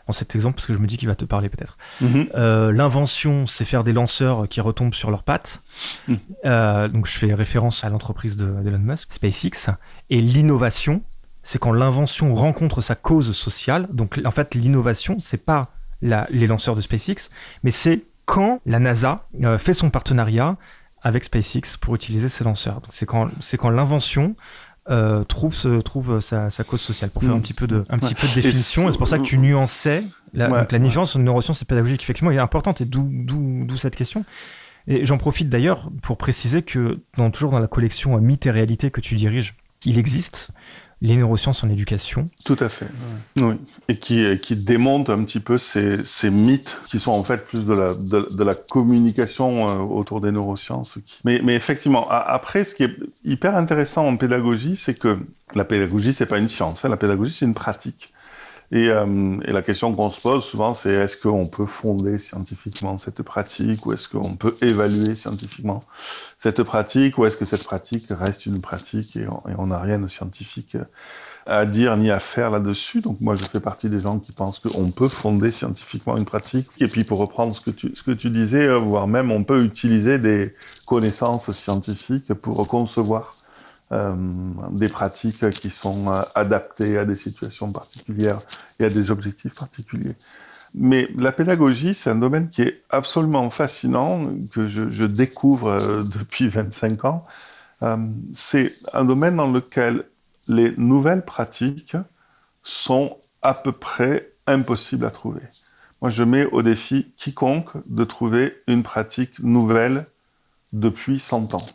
en cet exemple parce que je me dis qu'il va te parler peut-être. Mhm. Euh, l'invention, c'est faire des lanceurs qui retombent sur leurs pattes. Mhm. Euh, donc je fais référence à l'entreprise d'Elon Musk, SpaceX. Et l'innovation, c'est quand l'invention rencontre sa cause sociale. Donc en fait, l'innovation, c'est pas les lanceurs de SpaceX, mais c'est quand la NASA euh, fait son partenariat avec SpaceX pour utiliser ces lanceurs. Donc c'est quand, quand l'invention euh, trouve, trouve sa, cause sociale. Pour faire un mm. petit peu de, un petit peu de définition, et c'est pour ça que tu nuançais la, donc la différence entre neurosciences et pédagogique, effectivement, est importante, et d'où cette question. Et j'en profite d'ailleurs pour préciser que, dans, toujours dans la collection Mythes et réalité que tu diriges il existe les neurosciences en éducation. Tout à fait, oui. Et qui, qui démonte un petit peu ces, mythes qui sont en fait plus de la, communication euh, autour des neurosciences. Mais, mais effectivement, après, ce qui est hyper intéressant en pédagogie, c'est que la pédagogie, c'est pas une science, hein. la pédagogie, c'est une pratique. Et, euh, et, la question qu'on se pose souvent, c'est est-ce qu'on peut fonder scientifiquement cette pratique ou est-ce qu'on peut évaluer scientifiquement cette pratique ou est-ce que cette pratique reste une pratique et on n'a rien de scientifique à dire ni à faire là-dessus. Donc moi, je fais partie des gens qui pensent qu'on peut fonder scientifiquement une pratique. Et puis pour reprendre ce que tu, ce que tu disais, euh, voire même on peut utiliser des connaissances scientifiques pour concevoir euh, des pratiques qui sont euh, adaptées à des situations particulières et à des objectifs particuliers. Mais la pédagogie, c'est un domaine qui est absolument fascinant, que je, je découvre euh, depuis 25 ans. c'est un domaine dans lequel les nouvelles pratiques sont à peu près impossibles à trouver. Moi, je mets au défi quiconque de trouver une pratique nouvelle depuis 100 ans.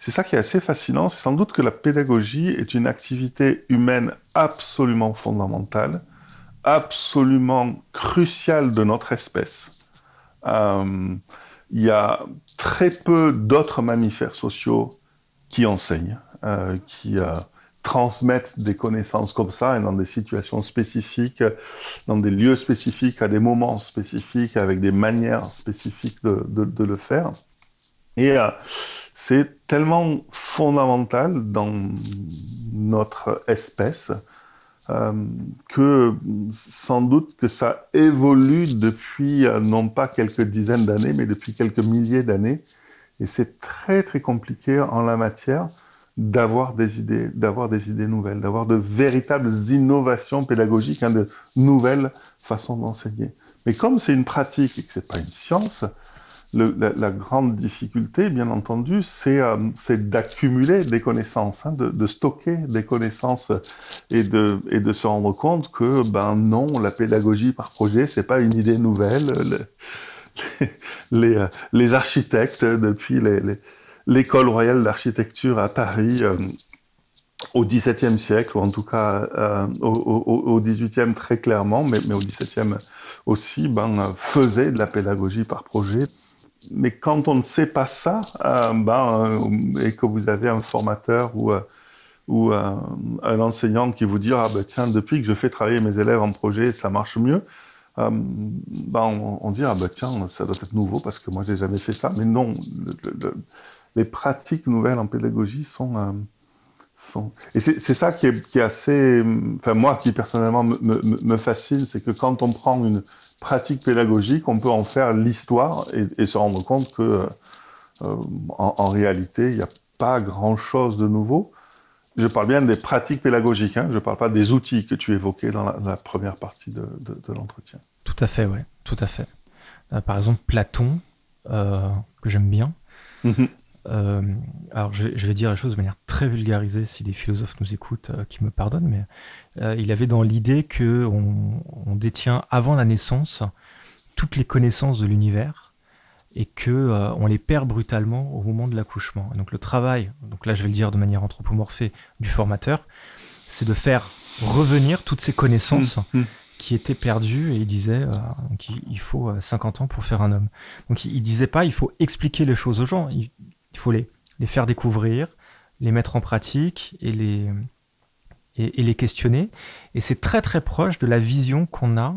C'est ça qui est assez fascinant, c'est sans doute que la pédagogie est une activité humaine absolument fondamentale, absolument cruciale de notre espèce. Euh, il y a très peu d'autres mammifères sociaux qui enseignent, euh, qui euh, transmettent des connaissances comme ça et dans des situations spécifiques, dans des lieux spécifiques, à des moments spécifiques, avec des manières spécifiques de, de, le faire. Et c'est tellement fondamental dans notre espèce euh, que sans doute que ça évolue depuis euh, non pas quelques dizaines d'années, mais depuis quelques milliers d'années. Et c'est très très compliqué en la matière d'avoir des idées, d'avoir des idées nouvelles, d'avoir de véritables innovations pédagogiques, hein, de nouvelles façons d'enseigner. Mais comme c'est une pratique et que c'est pas une science, la, grande difficulté, bien entendu, c'est euh, d'accumuler des connaissances, hein, de, stocker des connaissances et de, se rendre compte que, ben non, la pédagogie par projet, c'est pas une idée nouvelle. les, les, architectes, depuis l'école royale d'architecture à Paris, euh, au XVIIe siècle, ou en tout cas euh, au, XVIIIe très clairement, mais, au XVIIe aussi, ben, faisaient de la pédagogie par projet mais quand on ne sait pas ça, euh, ben, euh, et que vous avez un formateur ou, euh, un enseignant qui vous dit ah ben tiens depuis que je fais travailler mes élèves en projet ça marche mieux, ben on, dit ah ben tiens ça doit être nouveau parce que moi j'ai jamais fait ça. Mais non, les pratiques nouvelles en pédagogie sont sont... Et c'est ça qui est, qui est, assez, enfin moi qui personnellement me, me, me fascine, c'est que quand on prend une pratique pédagogique, on peut en faire l'histoire et, se rendre compte que, euh, euh, en, réalité, il n'y a pas grand-chose de nouveau. Je parle bien des pratiques pédagogiques, hein. je ne parle pas des outils que tu évoquais dans la, première partie de, l'entretien. Tout à fait, oui, tout à fait. Euh, par exemple, Platon, que j'aime bien, mhm. Euh, alors, je, vais dire la chose de manière très vulgarisée, si des philosophes nous écoutent, euh, qui me pardonnent, mais euh, il avait dans l'idée que on, détient avant la naissance toutes les connaissances de l'univers et que on les perd brutalement au moment de l'accouchement. Donc le travail, donc là je vais le dire de manière anthropomorphée, du formateur, c'est de faire revenir toutes ces connaissances. Mmh, mmh. qui étaient perdues et il disait qu'il faut 50 ans pour faire un homme. Donc il, il disait pas il faut expliquer les choses aux gens, il faut les, les faire découvrir, les mettre en pratique et les, et, les questionner. Et c'est très très proche de la vision qu'on a,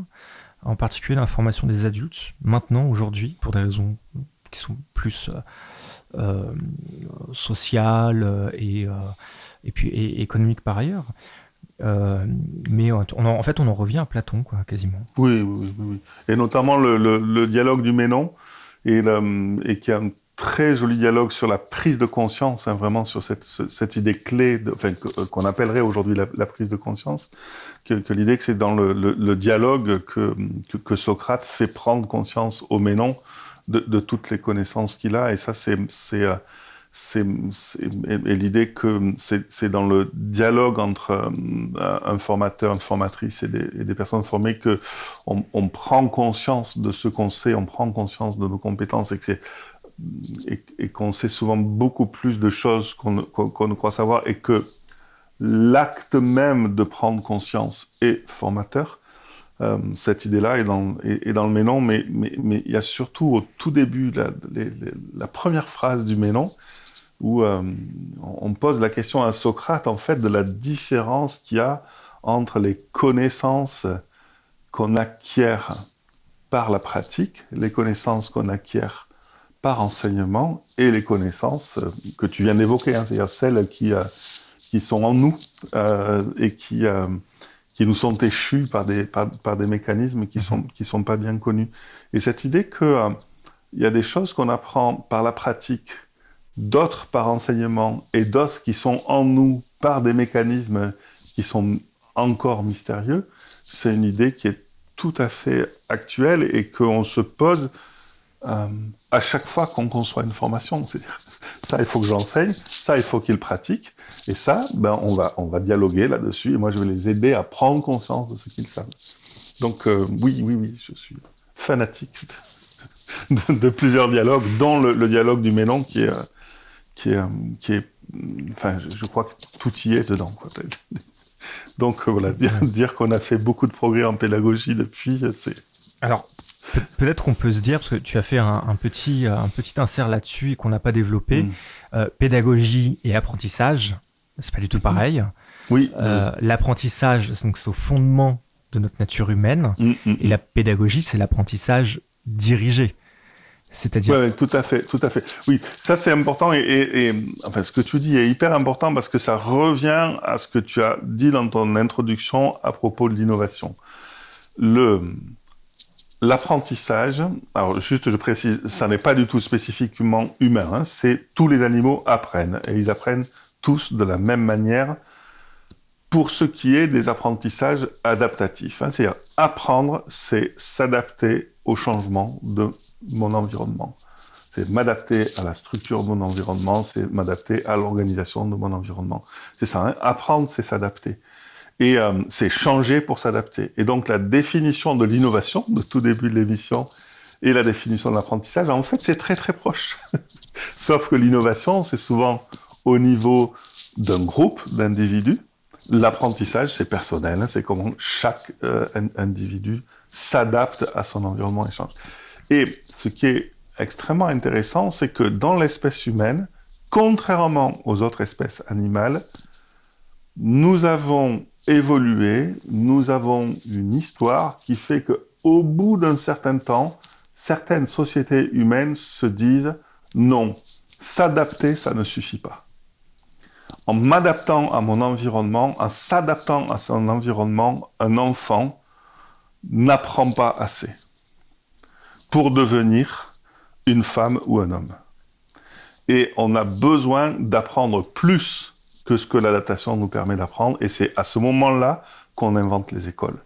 en particulier dans la formation des adultes, maintenant, aujourd'hui, pour des raisons qui sont plus euh, euh sociales euh, et, et puis économiques par ailleurs. mais en, fait, on en revient à Platon, quoi, quasiment. Oui, oui, oui. Et notamment le, le, dialogue du Ménon, et, et qui très joli dialogue sur la prise de conscience, hein, vraiment sur cette, cette idée clé, enfin, euh, qu'on appellerait aujourd'hui la, prise de conscience, que, que l'idée que c'est dans le, le, le dialogue que, que, que, Socrate fait prendre conscience au Ménon de, de toutes les connaissances qu'il a, et ça c'est c'est euh, c'est et l'idée que c'est dans le dialogue entre euh, un formateur, une formatrice et des, et des personnes formées que on, on, prend conscience de ce qu'on sait, on prend conscience de nos compétences et que c'est et, qu'on sait souvent beaucoup plus de choses qu'on ne croit savoir et que l'acte même de prendre conscience est formateur. Euh, cette idée-là est dans, le Ménon, mais, il y a surtout au tout début, la, la première phrase du Ménon, où euh, on pose la question à Socrate, en fait, de la différence qu'il y a entre les connaissances qu'on acquiert par la pratique, les connaissances qu'on acquiert par enseignement et les connaissances euh, que tu viens d'évoquer, hein, c'est-à-dire celles qui, qui sont en nous euh, et qui, euh, qui nous sont échus par des, par, des mécanismes qui ne sont, qui sont pas bien connus. Et cette idée qu'il euh, il y a des choses qu'on apprend par la pratique, d'autres par enseignement et d'autres qui sont en nous par des mécanismes qui sont encore mystérieux, c'est une idée qui est tout à fait actuelle et qu'on se pose euh, à chaque fois qu'on conçoit une formation. C'est-à-dire, ça, il faut que j'enseigne, ça, il faut qu'ils pratiquent, et ça, ben, on, va, on va dialoguer là-dessus, et moi, je vais les aider à prendre conscience de ce qu'ils savent. Donc, euh, oui, oui, oui, je suis fanatique de, plusieurs dialogues, dont le, dialogue du Ménon, qui est, qui est, qui est enfin, je, crois que tout y est dedans. Donc, voilà, dire, dire qu'on a fait beaucoup de progrès en pédagogie depuis, c'est... Alors, Peut-être qu'on peut se dire, parce que tu as fait un, petit, un petit insert là-dessus et qu'on n'a pas développé, mm. euh, pédagogie et apprentissage, c'est pas du tout pareil. Oui. Euh, l'apprentissage, c'est au fondement de notre nature humaine, mm, mm, et la pédagogie, c'est l'apprentissage dirigé. C'est-à-dire. Oui, tout à fait, tout à fait. Oui, ça c'est important et, et, enfin ce que tu dis est hyper important parce que ça revient à ce que tu as dit dans ton introduction à propos de l'innovation. Le L'apprentissage, alors juste je précise, ça n'est pas du tout spécifiquement humain, hein, c'est tous les animaux apprennent et ils apprennent tous de la même manière pour ce qui est des apprentissages adaptatifs. Hein, C'est-à-dire apprendre, c'est s'adapter au changement de mon environnement. C'est m'adapter à la structure de mon environnement, c'est m'adapter à l'organisation de mon environnement. C'est ça, hein, apprendre, c'est s'adapter. Et euh, c'est changer pour s'adapter. Et donc la définition de l'innovation, de tout début de l'émission, et la définition de l'apprentissage, en fait, c'est très très proche. Sauf que l'innovation, c'est souvent au niveau d'un groupe d'individus. L'apprentissage, c'est personnel, hein, c'est comment chaque euh, individu s'adapte à son environnement et change. Et ce qui est extrêmement intéressant, c'est que dans l'espèce humaine, contrairement aux autres espèces animales, nous avons évolué, nous avons une histoire qui fait que au bout d'un certain temps, certaines sociétés humaines se disent non, s'adapter, ça ne suffit pas. En m'adaptant à mon environnement, en s'adaptant à son environnement, un enfant n'apprend pas assez pour devenir une femme ou un homme. Et on a besoin d'apprendre plus que ce que l'adaptation nous permet d'apprendre. Et c'est à ce moment-là qu'on invente les écoles.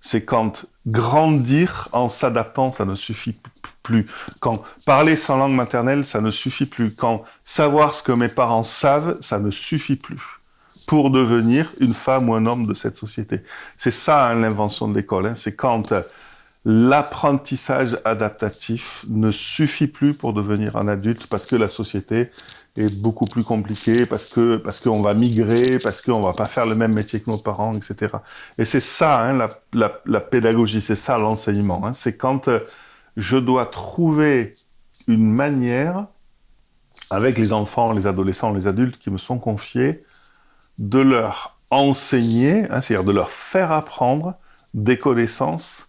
C'est quand grandir en s'adaptant, ça ne suffit plus. Quand parler sans langue maternelle, ça ne suffit plus. Quand savoir ce que mes parents savent, ça ne suffit plus pour devenir une femme ou un homme de cette société. C'est ça hein, l'invention de l'école. Hein. C'est quand l'apprentissage adaptatif ne suffit plus pour devenir un adulte parce que la société est beaucoup plus compliquée, parce que parce qu'on va migrer, parce qu'on va pas faire le même métier que nos parents, etc. Et c'est ça hein, la, la, la, pédagogie, c'est ça l'enseignement. Hein. C'est quand euh, je dois trouver une manière avec les enfants, les adolescents, les adultes qui me sont confiés, de leur enseigner, hein, c'est-à-dire de leur faire apprendre des connaissances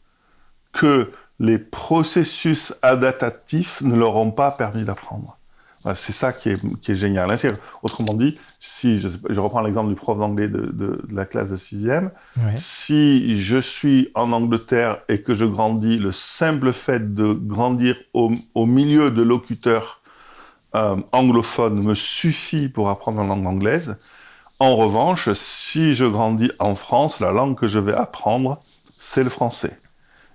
que les processus adaptatifs ne leur ont pas permis d'apprendre. c'est ça qui est, génial. Autrement dit, si je, reprends l'exemple du prof d'anglais de, la classe de sixième, si je suis en Angleterre et que je grandis, le simple fait de grandir au, milieu de locuteurs euh, anglophones me suffit pour apprendre la langue anglaise. En revanche, si je grandis en France, la langue que je vais apprendre, c'est le français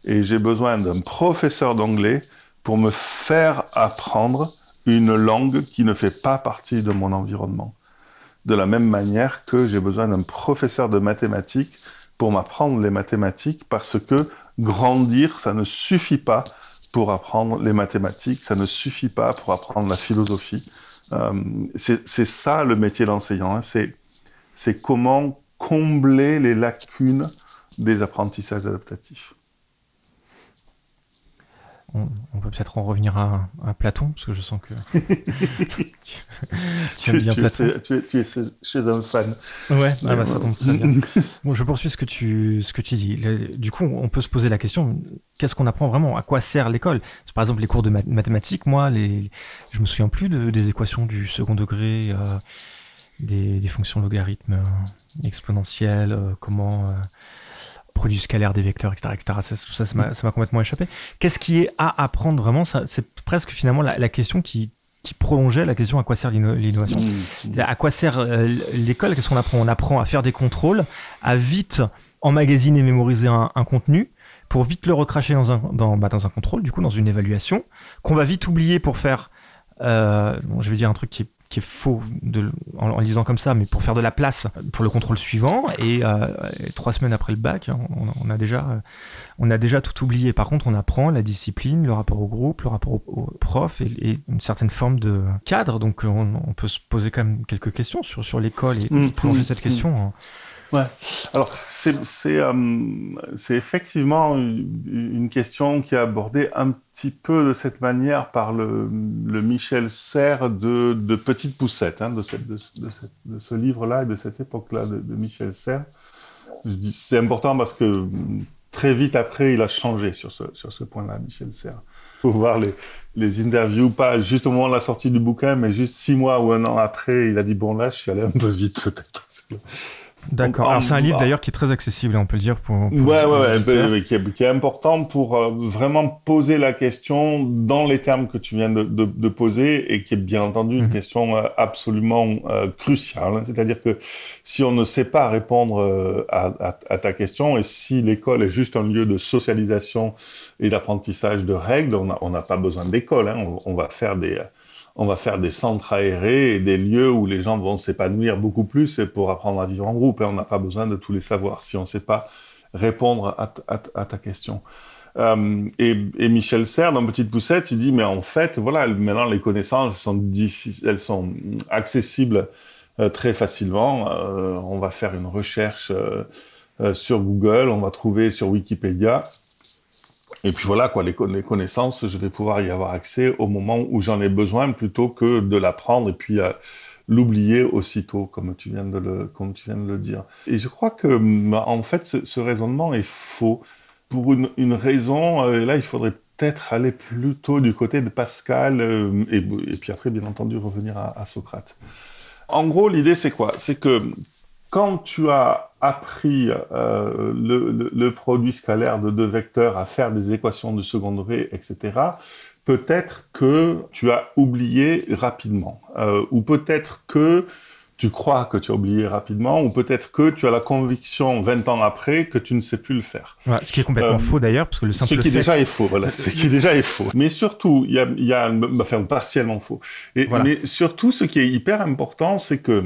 et j'ai besoin d'un professeur d'anglais pour me faire apprendre une langue qui ne fait pas partie de mon environnement. De la même manière que j'ai besoin d'un professeur de mathématiques pour m'apprendre les mathématiques parce que grandir, ça ne suffit pas pour apprendre les mathématiques, ça ne suffit pas pour apprendre la philosophie. Euh, c'est ça le métier d'enseignant, hein. c'est comment combler les lacunes des apprentissages adaptatifs on, peut peut-être en revenir à, Platon, parce que je sens que tu, aimes bien Platon. tu, es, chez un fan. Ouais, ah bah, ça tombe très bien. bon, je poursuis ce que tu, ce que tu dis. Du coup, on peut se poser la question qu'est-ce qu'on apprend vraiment? À quoi sert l'école? Par exemple, les cours de mathématiques, moi, les, je me souviens plus des équations du second degré, euh, des, fonctions logarithmes euh, exponentielles, euh, comment produit scalaire des vecteurs, etc. etc. Ça, ça, ça m'a complètement échappé. Qu'est-ce qui est à apprendre vraiment? C'est presque finalement la, question qui, qui, prolongeait la question à quoi sert l'innovation? Mmh. À quoi sert euh, l'école? Qu'est-ce qu'on apprend? On apprend à faire des contrôles, à vite emmagasiner et mémoriser un, contenu pour vite le recracher dans un, dans, bah, dans un contrôle, du coup, dans une évaluation, qu'on va vite oublier pour faire, euh, je vais dire un truc qui est qui est faux de, en, lisant comme ça, mais pour faire de la place pour le contrôle suivant. Et, euh, trois semaines après le bac, on, a déjà, euh, on a déjà tout oublié. Par contre, on apprend la discipline, le rapport au groupe, le rapport au, prof et, une certaine forme de cadre. Donc, on, peut se poser quand même quelques questions sur, sur l'école et mmh, plonger mmh, cette question. Mmh. Ouais. Alors, c'est euh, effectivement une, question qui est abordée un petit peu de cette manière par le, le Michel Serres de, de Petite Poussette, hein, de, cette, de, cette, de, ce livre-là et de cette époque-là de, Michel Serres. C'est important parce que très vite après, il a changé sur ce, sur ce point-là, Michel Serres. Il faut voir les, les interviews, pas juste au moment de la sortie du bouquin, mais juste six mois ou un an après, il a dit, bon là, je suis allé un peu vite peut-être. D'accord. Alors c'est un livre d'ailleurs qui est très accessible, on peut le dire pour. ouais, ouais, ouais qui, est, qui, est, important pour euh, vraiment poser la question dans les termes que tu viens de, de, de poser et qui est bien entendu une mhm. question euh, absolument euh, cruciale. Hein. C'est-à-dire que si on ne sait pas répondre à, à, à, ta question et si l'école est juste un lieu de socialisation et d'apprentissage de règles, on n'a pas besoin d'école. Hein. On, on, va faire des on va faire des centres aérés et des lieux où les gens vont s'épanouir beaucoup plus pour apprendre à vivre en groupe. Et on n'a pas besoin de tous les savoirs si on ne sait pas répondre à, ta question. Euh, et, Michel Serres, dans Petite Poussette, il dit, mais en fait, voilà, maintenant les connaissances sont, elles sont accessibles euh, très facilement. Euh, on va faire une recherche sur Google, on va trouver sur Wikipédia et puis voilà, quoi, les, connaissances, je vais pouvoir y avoir accès au moment où j'en ai besoin plutôt que de l'apprendre et puis euh, l'oublier aussitôt, comme tu, viens de le, comme tu viens de le dire. Et je crois que, bah, en fait, ce, raisonnement est faux pour une, raison, euh, là, il faudrait peut-être aller plutôt du côté de Pascal euh, et, puis après, bien entendu, revenir à Socrate. En gros, l'idée, c'est quoi? C'est que quand tu as appris euh, le, le, produit scalaire de deux vecteurs à faire des équations de second degré, etc., peut-être que tu as oublié rapidement, euh, ou peut-être que tu crois que tu as oublié rapidement, ou peut-être que tu as la conviction 20 ans après que tu ne sais plus le faire. Ouais, ce qui est complètement euh, faux d'ailleurs, parce que le simple Ce qui déjà est faux, voilà, ce qui déjà est faux. Mais surtout, il y a, y a enfin, partiellement faux. Et, Mais surtout, ce qui est hyper important, c'est que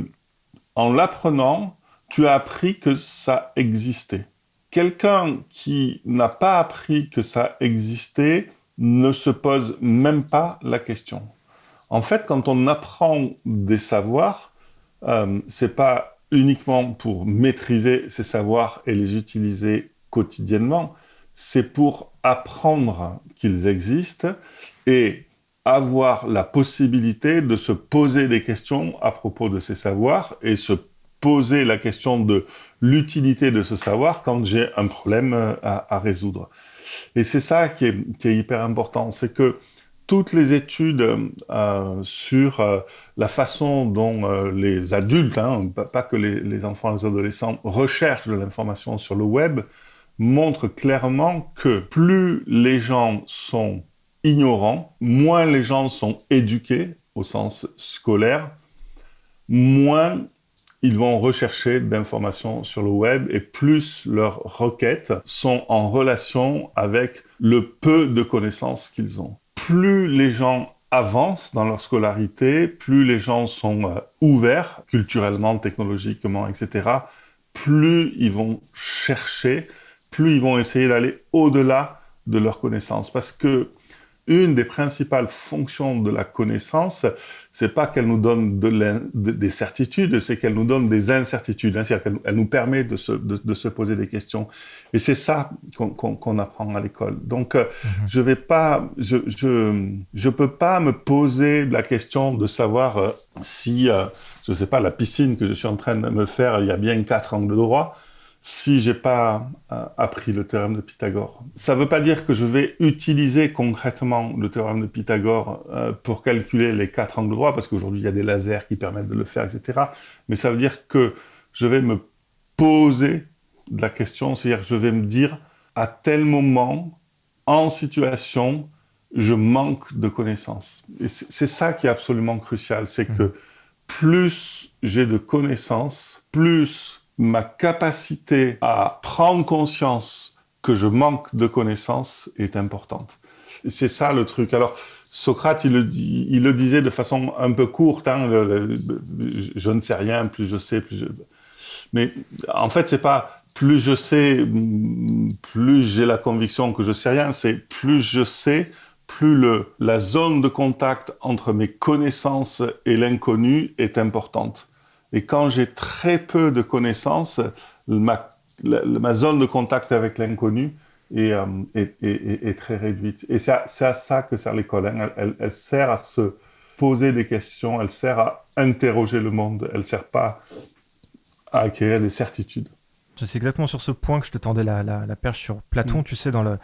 en l'apprenant, tu as appris que ça existait. Quelqu'un qui n'a pas appris que ça existait ne se pose même pas la question. En fait, quand on apprend des savoirs, euh, c'est pas uniquement pour maîtriser ces savoirs et les utiliser quotidiennement, c'est pour apprendre qu'ils existent et avoir la possibilité de se poser des questions à propos de ces savoirs et se poser la question de l'utilité de ce savoir quand j'ai un problème euh, à, résoudre. Et c'est ça qui est, hyper important, c'est que toutes les études euh, sur euh, la façon dont les adultes, hein, pas, que les, les, enfants et les adolescents, recherchent de l'information sur le web, montrent clairement que plus les gens sont ignorants, moins les gens sont éduqués au sens scolaire, moins ils vont rechercher d'informations sur le web et plus leurs requêtes sont en relation avec le peu de connaissances qu'ils ont. Plus les gens avancent dans leur scolarité, plus les gens sont euh, ouverts culturellement, technologiquement, etc., plus ils vont chercher, plus ils vont essayer d'aller au-delà de leurs connaissances. Parce que une des principales fonctions de la connaissance, c'est pas qu'elle nous donne des certitudes, c'est qu'elle nous donne des incertitudes. Hein, c'est-à-dire qu'elle nous permet de se, poser des questions. Et c'est ça qu'on apprend à l'école. Donc, euh, mhm. je vais pas, je, je, peux pas me poser la question de savoir euh, si, euh, je sais pas, la piscine que je suis en train de me faire, il y a bien quatre angles droits si j'ai pas euh, appris le théorème de Pythagore. Ça ne veut pas dire que je vais utiliser concrètement le théorème de Pythagore euh, pour calculer les quatre angles droits, parce qu'aujourd'hui il y a des lasers qui permettent de le faire, etc. Mais ça veut dire que je vais me poser la question, c'est-à-dire je vais me dire à tel moment, en situation, je manque de connaissances. Et c'est ça qui est absolument crucial, c'est mmh. que plus j'ai de connaissances, plus ma capacité à prendre conscience que je manque de connaissances est importante. C'est ça le truc. Alors, Socrate, il le, disait de façon un peu courte, hein, je ne sais rien, plus je sais, plus je... Mais en fait, c'est pas plus je sais, plus j'ai la conviction que je sais rien, c'est plus je sais, plus le, la zone de contact entre mes connaissances et l'inconnu est importante. Et quand j'ai très peu de connaissances, ma, zone de contact avec l'inconnu est, euh, très réduite. Et c'est à, ça que sert l'école. Hein. Elle, sert à se poser des questions, elle sert à interroger le monde, elle ne sert pas à acquérir des certitudes. C'est exactement sur ce point que je te tendais la, perche sur Platon, mm. tu sais, dans le,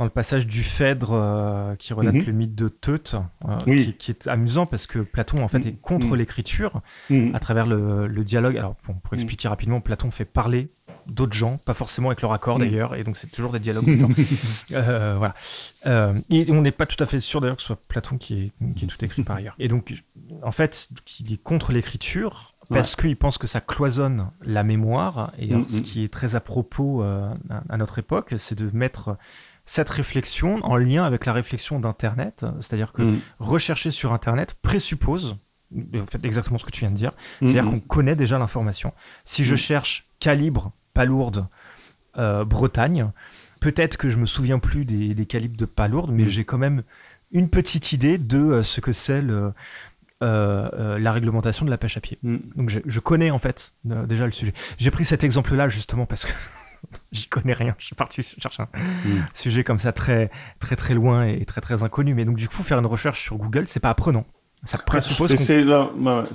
dans le passage du Phèdre euh, qui relate mhm. le mythe de Teute, euh, qui, est amusant parce que Platon en fait est contre mhm. l'écriture mhm. à travers le, dialogue. Alors pour expliquer rapidement, Platon fait parler d'autres gens, pas forcément avec leur accord d'ailleurs, et donc c'est toujours des dialogues. euh, voilà. et on n'est pas tout à fait sûr d'ailleurs que ce soit Platon qui est, qui est tout écrit par ailleurs. Et donc en fait, il est contre l'écriture parce qu'il pense que ça cloisonne la mémoire. Et ce qui est très à propos à notre époque, c'est de mettre cette réflexion en lien avec la réflexion d'Internet, c'est-à-dire que mm. rechercher sur Internet présuppose en fait exactement ce que tu viens de dire, c'est-à-dire mm. qu'on connaît déjà l'information. Si je mm. cherche calibre, palourde, euh, Bretagne, peut-être que je me souviens plus des, calibres de palourde, mais j'ai quand même une petite idée de euh, ce que c'est euh, la réglementation de la pêche à pied. Donc je, je, connais en fait déjà le sujet. J'ai pris cet exemple-là justement parce que j'y connais rien. Je suis parti chercher un hmm. sujet comme ça très, très, très loin et très, très inconnu. Mais donc, du coup, faire une recherche sur Google, c'est pas apprenant. Ça présuppose. C'est vraiment,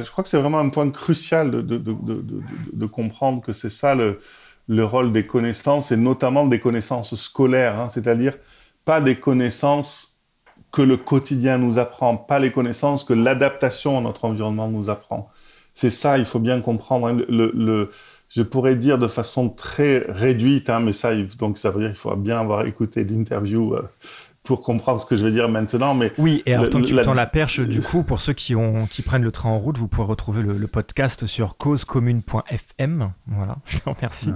je crois que c'est vraiment un point crucial de, de, de, de comprendre que c'est ça le, le, rôle des connaissances et notamment des connaissances scolaires, hein. c'est-à-dire pas des connaissances que le quotidien nous apprend, pas les connaissances que l'adaptation à notre environnement nous apprend. C'est ça, il faut bien comprendre. Hein. le, le je pourrais dire de façon très réduite, hein, mais ça, donc ça veut dire qu'il faut bien avoir écouté l'interview euh, pour comprendre ce que je vais dire maintenant. Mais oui, et alors tant que tu tends la perche, du coup, pour ceux qui, ont, qui prennent le train en route, vous pourrez retrouver le, podcast sur causecommune.fm. Voilà, je te remercie.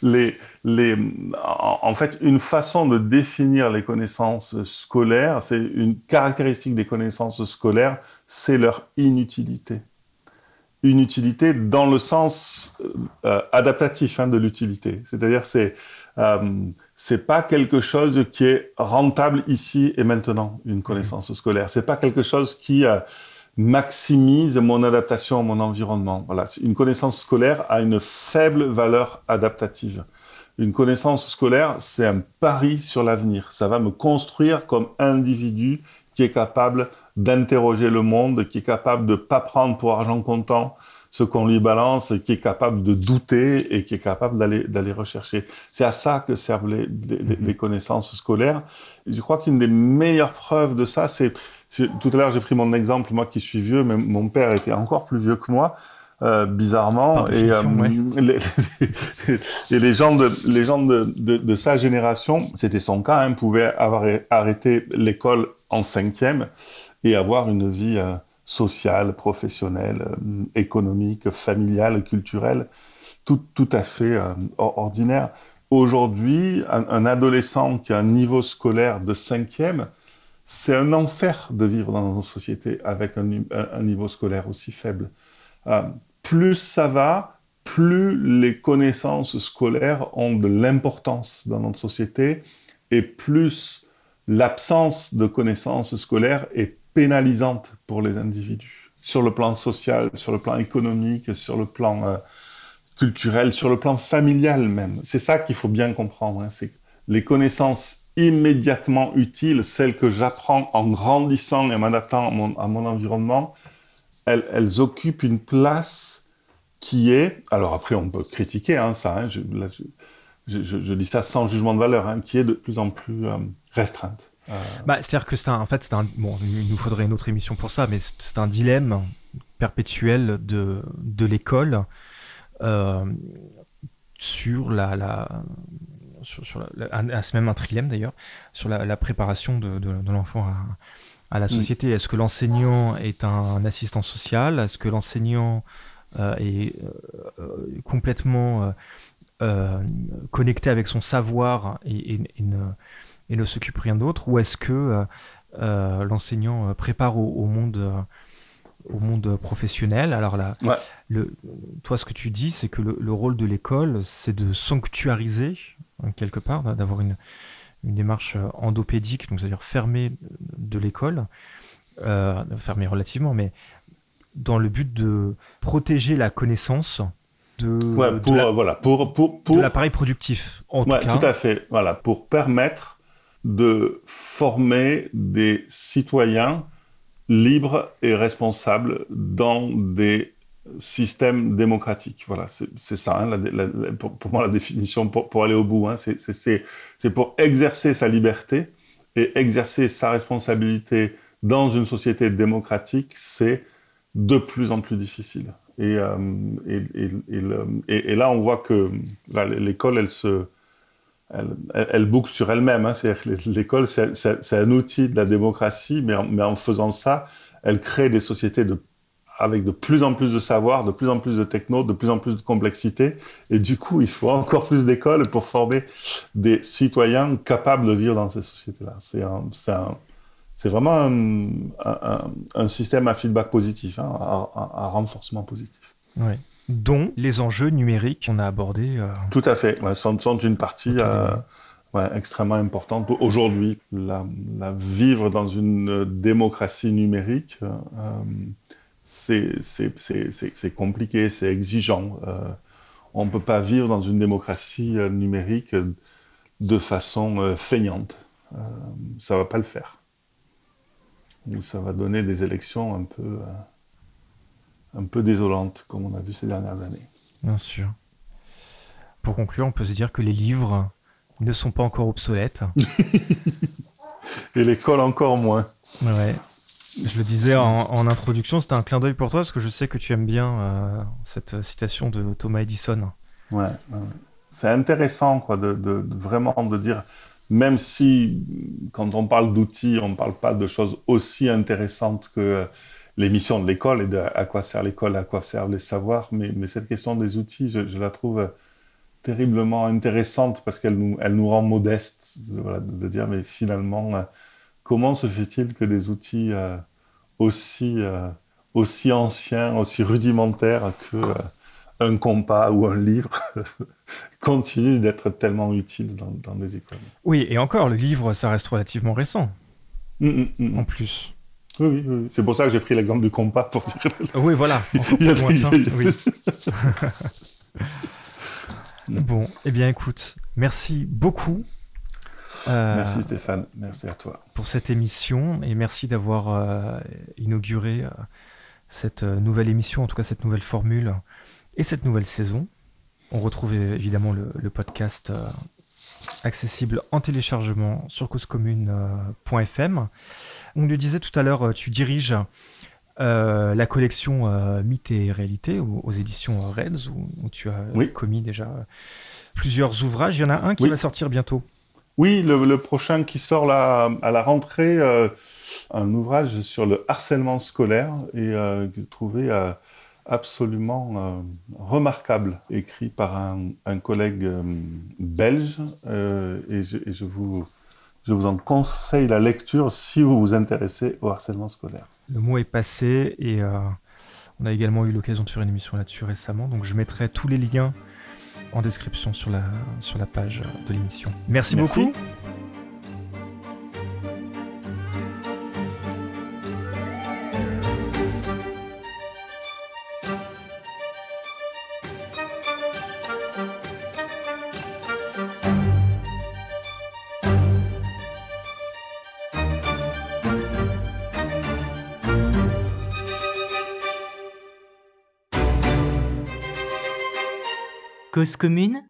Les, les, en fait, une façon de définir les connaissances scolaires, c'est une caractéristique des connaissances scolaires, c'est leur inutilité une utilité dans le sens euh, adaptatif hein, de l'utilité. C'est-à-dire, c'est euh, c'est pas quelque chose qui est rentable ici et maintenant, une connaissance mmh. scolaire. C'est pas quelque chose qui euh, maximise mon adaptation à mon environnement. Voilà, une connaissance scolaire a une faible valeur adaptative. Une connaissance scolaire, c'est un pari sur l'avenir. Ça va me construire comme individu qui est capable d'interroger le monde, qui est capable de pas prendre pour argent comptant ce qu'on lui balance, qui est capable de douter et qui est capable d'aller d'aller rechercher. C'est à ça que servent les, les, les connaissances scolaires. je crois qu'une des meilleures preuves de ça, c'est tout à l'heure j'ai pris mon exemple, moi qui suis vieux, mais mon père était encore plus vieux que moi. Euh, bizarrement et, euh, les, et les gens de les gens de, de, de sa génération c'était son cas hein, pouvaient avoir arrêté l'école en cinquième et avoir une vie euh, sociale, professionnelle, euh, économique, familiale, culturelle, tout, tout à fait euh, ordinaire. Aujourd'hui, un, adolescent qui a un niveau scolaire de cinquième, c'est un enfer de vivre dans nos sociétés avec un, un niveau scolaire aussi faible. plus ça va, plus les connaissances scolaires ont de l'importance dans notre société et plus l'absence de connaissances scolaires est pénalisante pour les individus, sur le plan social, sur le plan économique, sur le plan euh, culturel, sur le plan familial même. C'est ça qu'il faut bien comprendre. Hein. c'est les connaissances immédiatement utiles, celles que j'apprends en grandissant et en m'adaptant à mon, environnement, elles, occupent une place qui est, alors après on peut critiquer hein, ça, hein, je, dis ça sans jugement de valeur, hein, qui est de plus en plus euh, restreinte. Euh, bah, C'est-à-dire que c'est un, en fait, un, bon, il nous faudrait une autre émission pour ça, mais c'est un dilemme perpétuel de, de l'école euh, sur la, la sur, sur la, c'est même un trilemme d'ailleurs, sur la, préparation de, de, l'enfant à, à, la mm. société. Est-ce que l'enseignant est un, assistant social? Est-ce que l'enseignant est complètement euh, connecté avec son savoir et, ne, ne s'occupe rien d'autre Ou est-ce que euh, euh, l'enseignant prépare au, monde au monde professionnel? Alors là, le, toi, ce que tu dis, c'est que le, rôle de l'école, c'est de sanctuariser, hein, quelque part, d'avoir une, une, démarche endopédique, donc c'est-à-dire fermer de l'école, euh, fermer relativement, mais dans le but de protéger la connaissance de, pour, voilà, pour, pour, pour l'appareil productif, en tout cas. Tout à fait, voilà, pour permettre de former des citoyens libres et responsables dans des systèmes démocratiques. Voilà, c'est ça, hein, pour, moi, la définition pour, aller au bout. Hein, c'est pour exercer sa liberté et exercer sa responsabilité dans une société démocratique, c'est de plus en plus difficile. Euh, et, et, là, on voit que l'école, elle se, elle, boucle sur elle-même. Hein. L'école, c'est un outil de la démocratie, mais en, faisant ça, elle crée des sociétés avec de plus en plus de savoir, de plus en plus de techno, de plus en plus de complexité. Et du coup, il faut encore plus d'écoles pour former des citoyens capables de vivre dans ces sociétés-là. C'est vraiment un, système à feedback positif, hein, à, renforcement positif. Oui. Dont les enjeux numériques qu'on a abordés. Euh, Tout à fait, ouais, sont, une partie euh, extrêmement importante. Aujourd'hui, la, vivre dans une démocratie numérique, euh, c'est compliqué, c'est exigeant. on ne peut pas vivre dans une démocratie numérique de façon feignante. ça ne va pas le faire ça va donner des élections un peu, euh, un peu désolantes, comme on a vu ces dernières années. Bien sûr. Pour conclure, on peut se dire que les livres ne sont pas encore obsolètes. Et l'école encore moins. Ouais. Je le disais en, introduction, c'était un clin d'œil pour toi parce que je sais que tu aimes bien euh, cette citation de Thomas Edison. Ouais, c'est intéressant quoi, de, de, vraiment de dire même si quand on parle d'outils, on ne parle pas de choses aussi intéressantes que les missions de l'école et de à quoi sert l'école, à quoi servent les savoirs, mais, cette question des outils, je, la trouve terriblement intéressante parce qu'elle nous, elle nous rend modestes, de, dire, mais finalement, euh, comment se fait-il que des outils euh, aussi, euh, aussi anciens, aussi rudimentaires que un compas ou un livre continue d'être tellement utile dans, dans, des écoles? Oui, et encore, le livre, ça reste relativement récent. Mm, mm, mm, en plus. Oui, oui, c'est pour ça que j'ai pris l'exemple du compas pour dire. Oui, voilà. bon, eh bien, écoute, merci beaucoup. Euh, merci Stéphane, merci à toi. Pour cette émission et merci d'avoir euh, inauguré euh, cette nouvelle émission, en tout cas cette nouvelle formule et cette nouvelle saison. On retrouve évidemment le, podcast accessible en téléchargement sur causecommune.fm. On le disait tout à l'heure, tu diriges euh, la collection euh, Mythes et Réalité aux, éditions Reds, où, tu as commis déjà plusieurs ouvrages. Il y en a un qui va sortir bientôt. Oui, le, prochain qui sort là, à la rentrée, un ouvrage sur le harcèlement scolaire et que trouvé absolument euh, remarquable, écrit par un, collègue euh, belge, euh, et, je, vous, je vous en conseille la lecture si vous vous intéressez au harcèlement scolaire. Le mot est passé et on a également eu l'occasion de faire une émission là-dessus récemment, donc je mettrai tous les liens en description sur la, sur la page de l'émission. Merci, beaucoup. Cause commune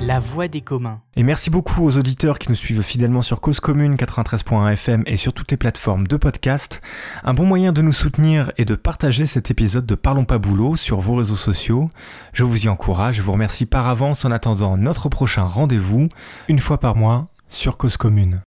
La voix des communs. Et merci beaucoup aux auditeurs qui nous suivent fidèlement sur Cause Commune 93.1 FM et sur toutes les plateformes de podcast. Un bon moyen de nous soutenir est de partager cet épisode de Parlons pas boulot sur vos réseaux sociaux. Je vous y encourage, je vous remercie par avance en attendant notre prochain rendez-vous, une fois par mois, sur Cause Commune.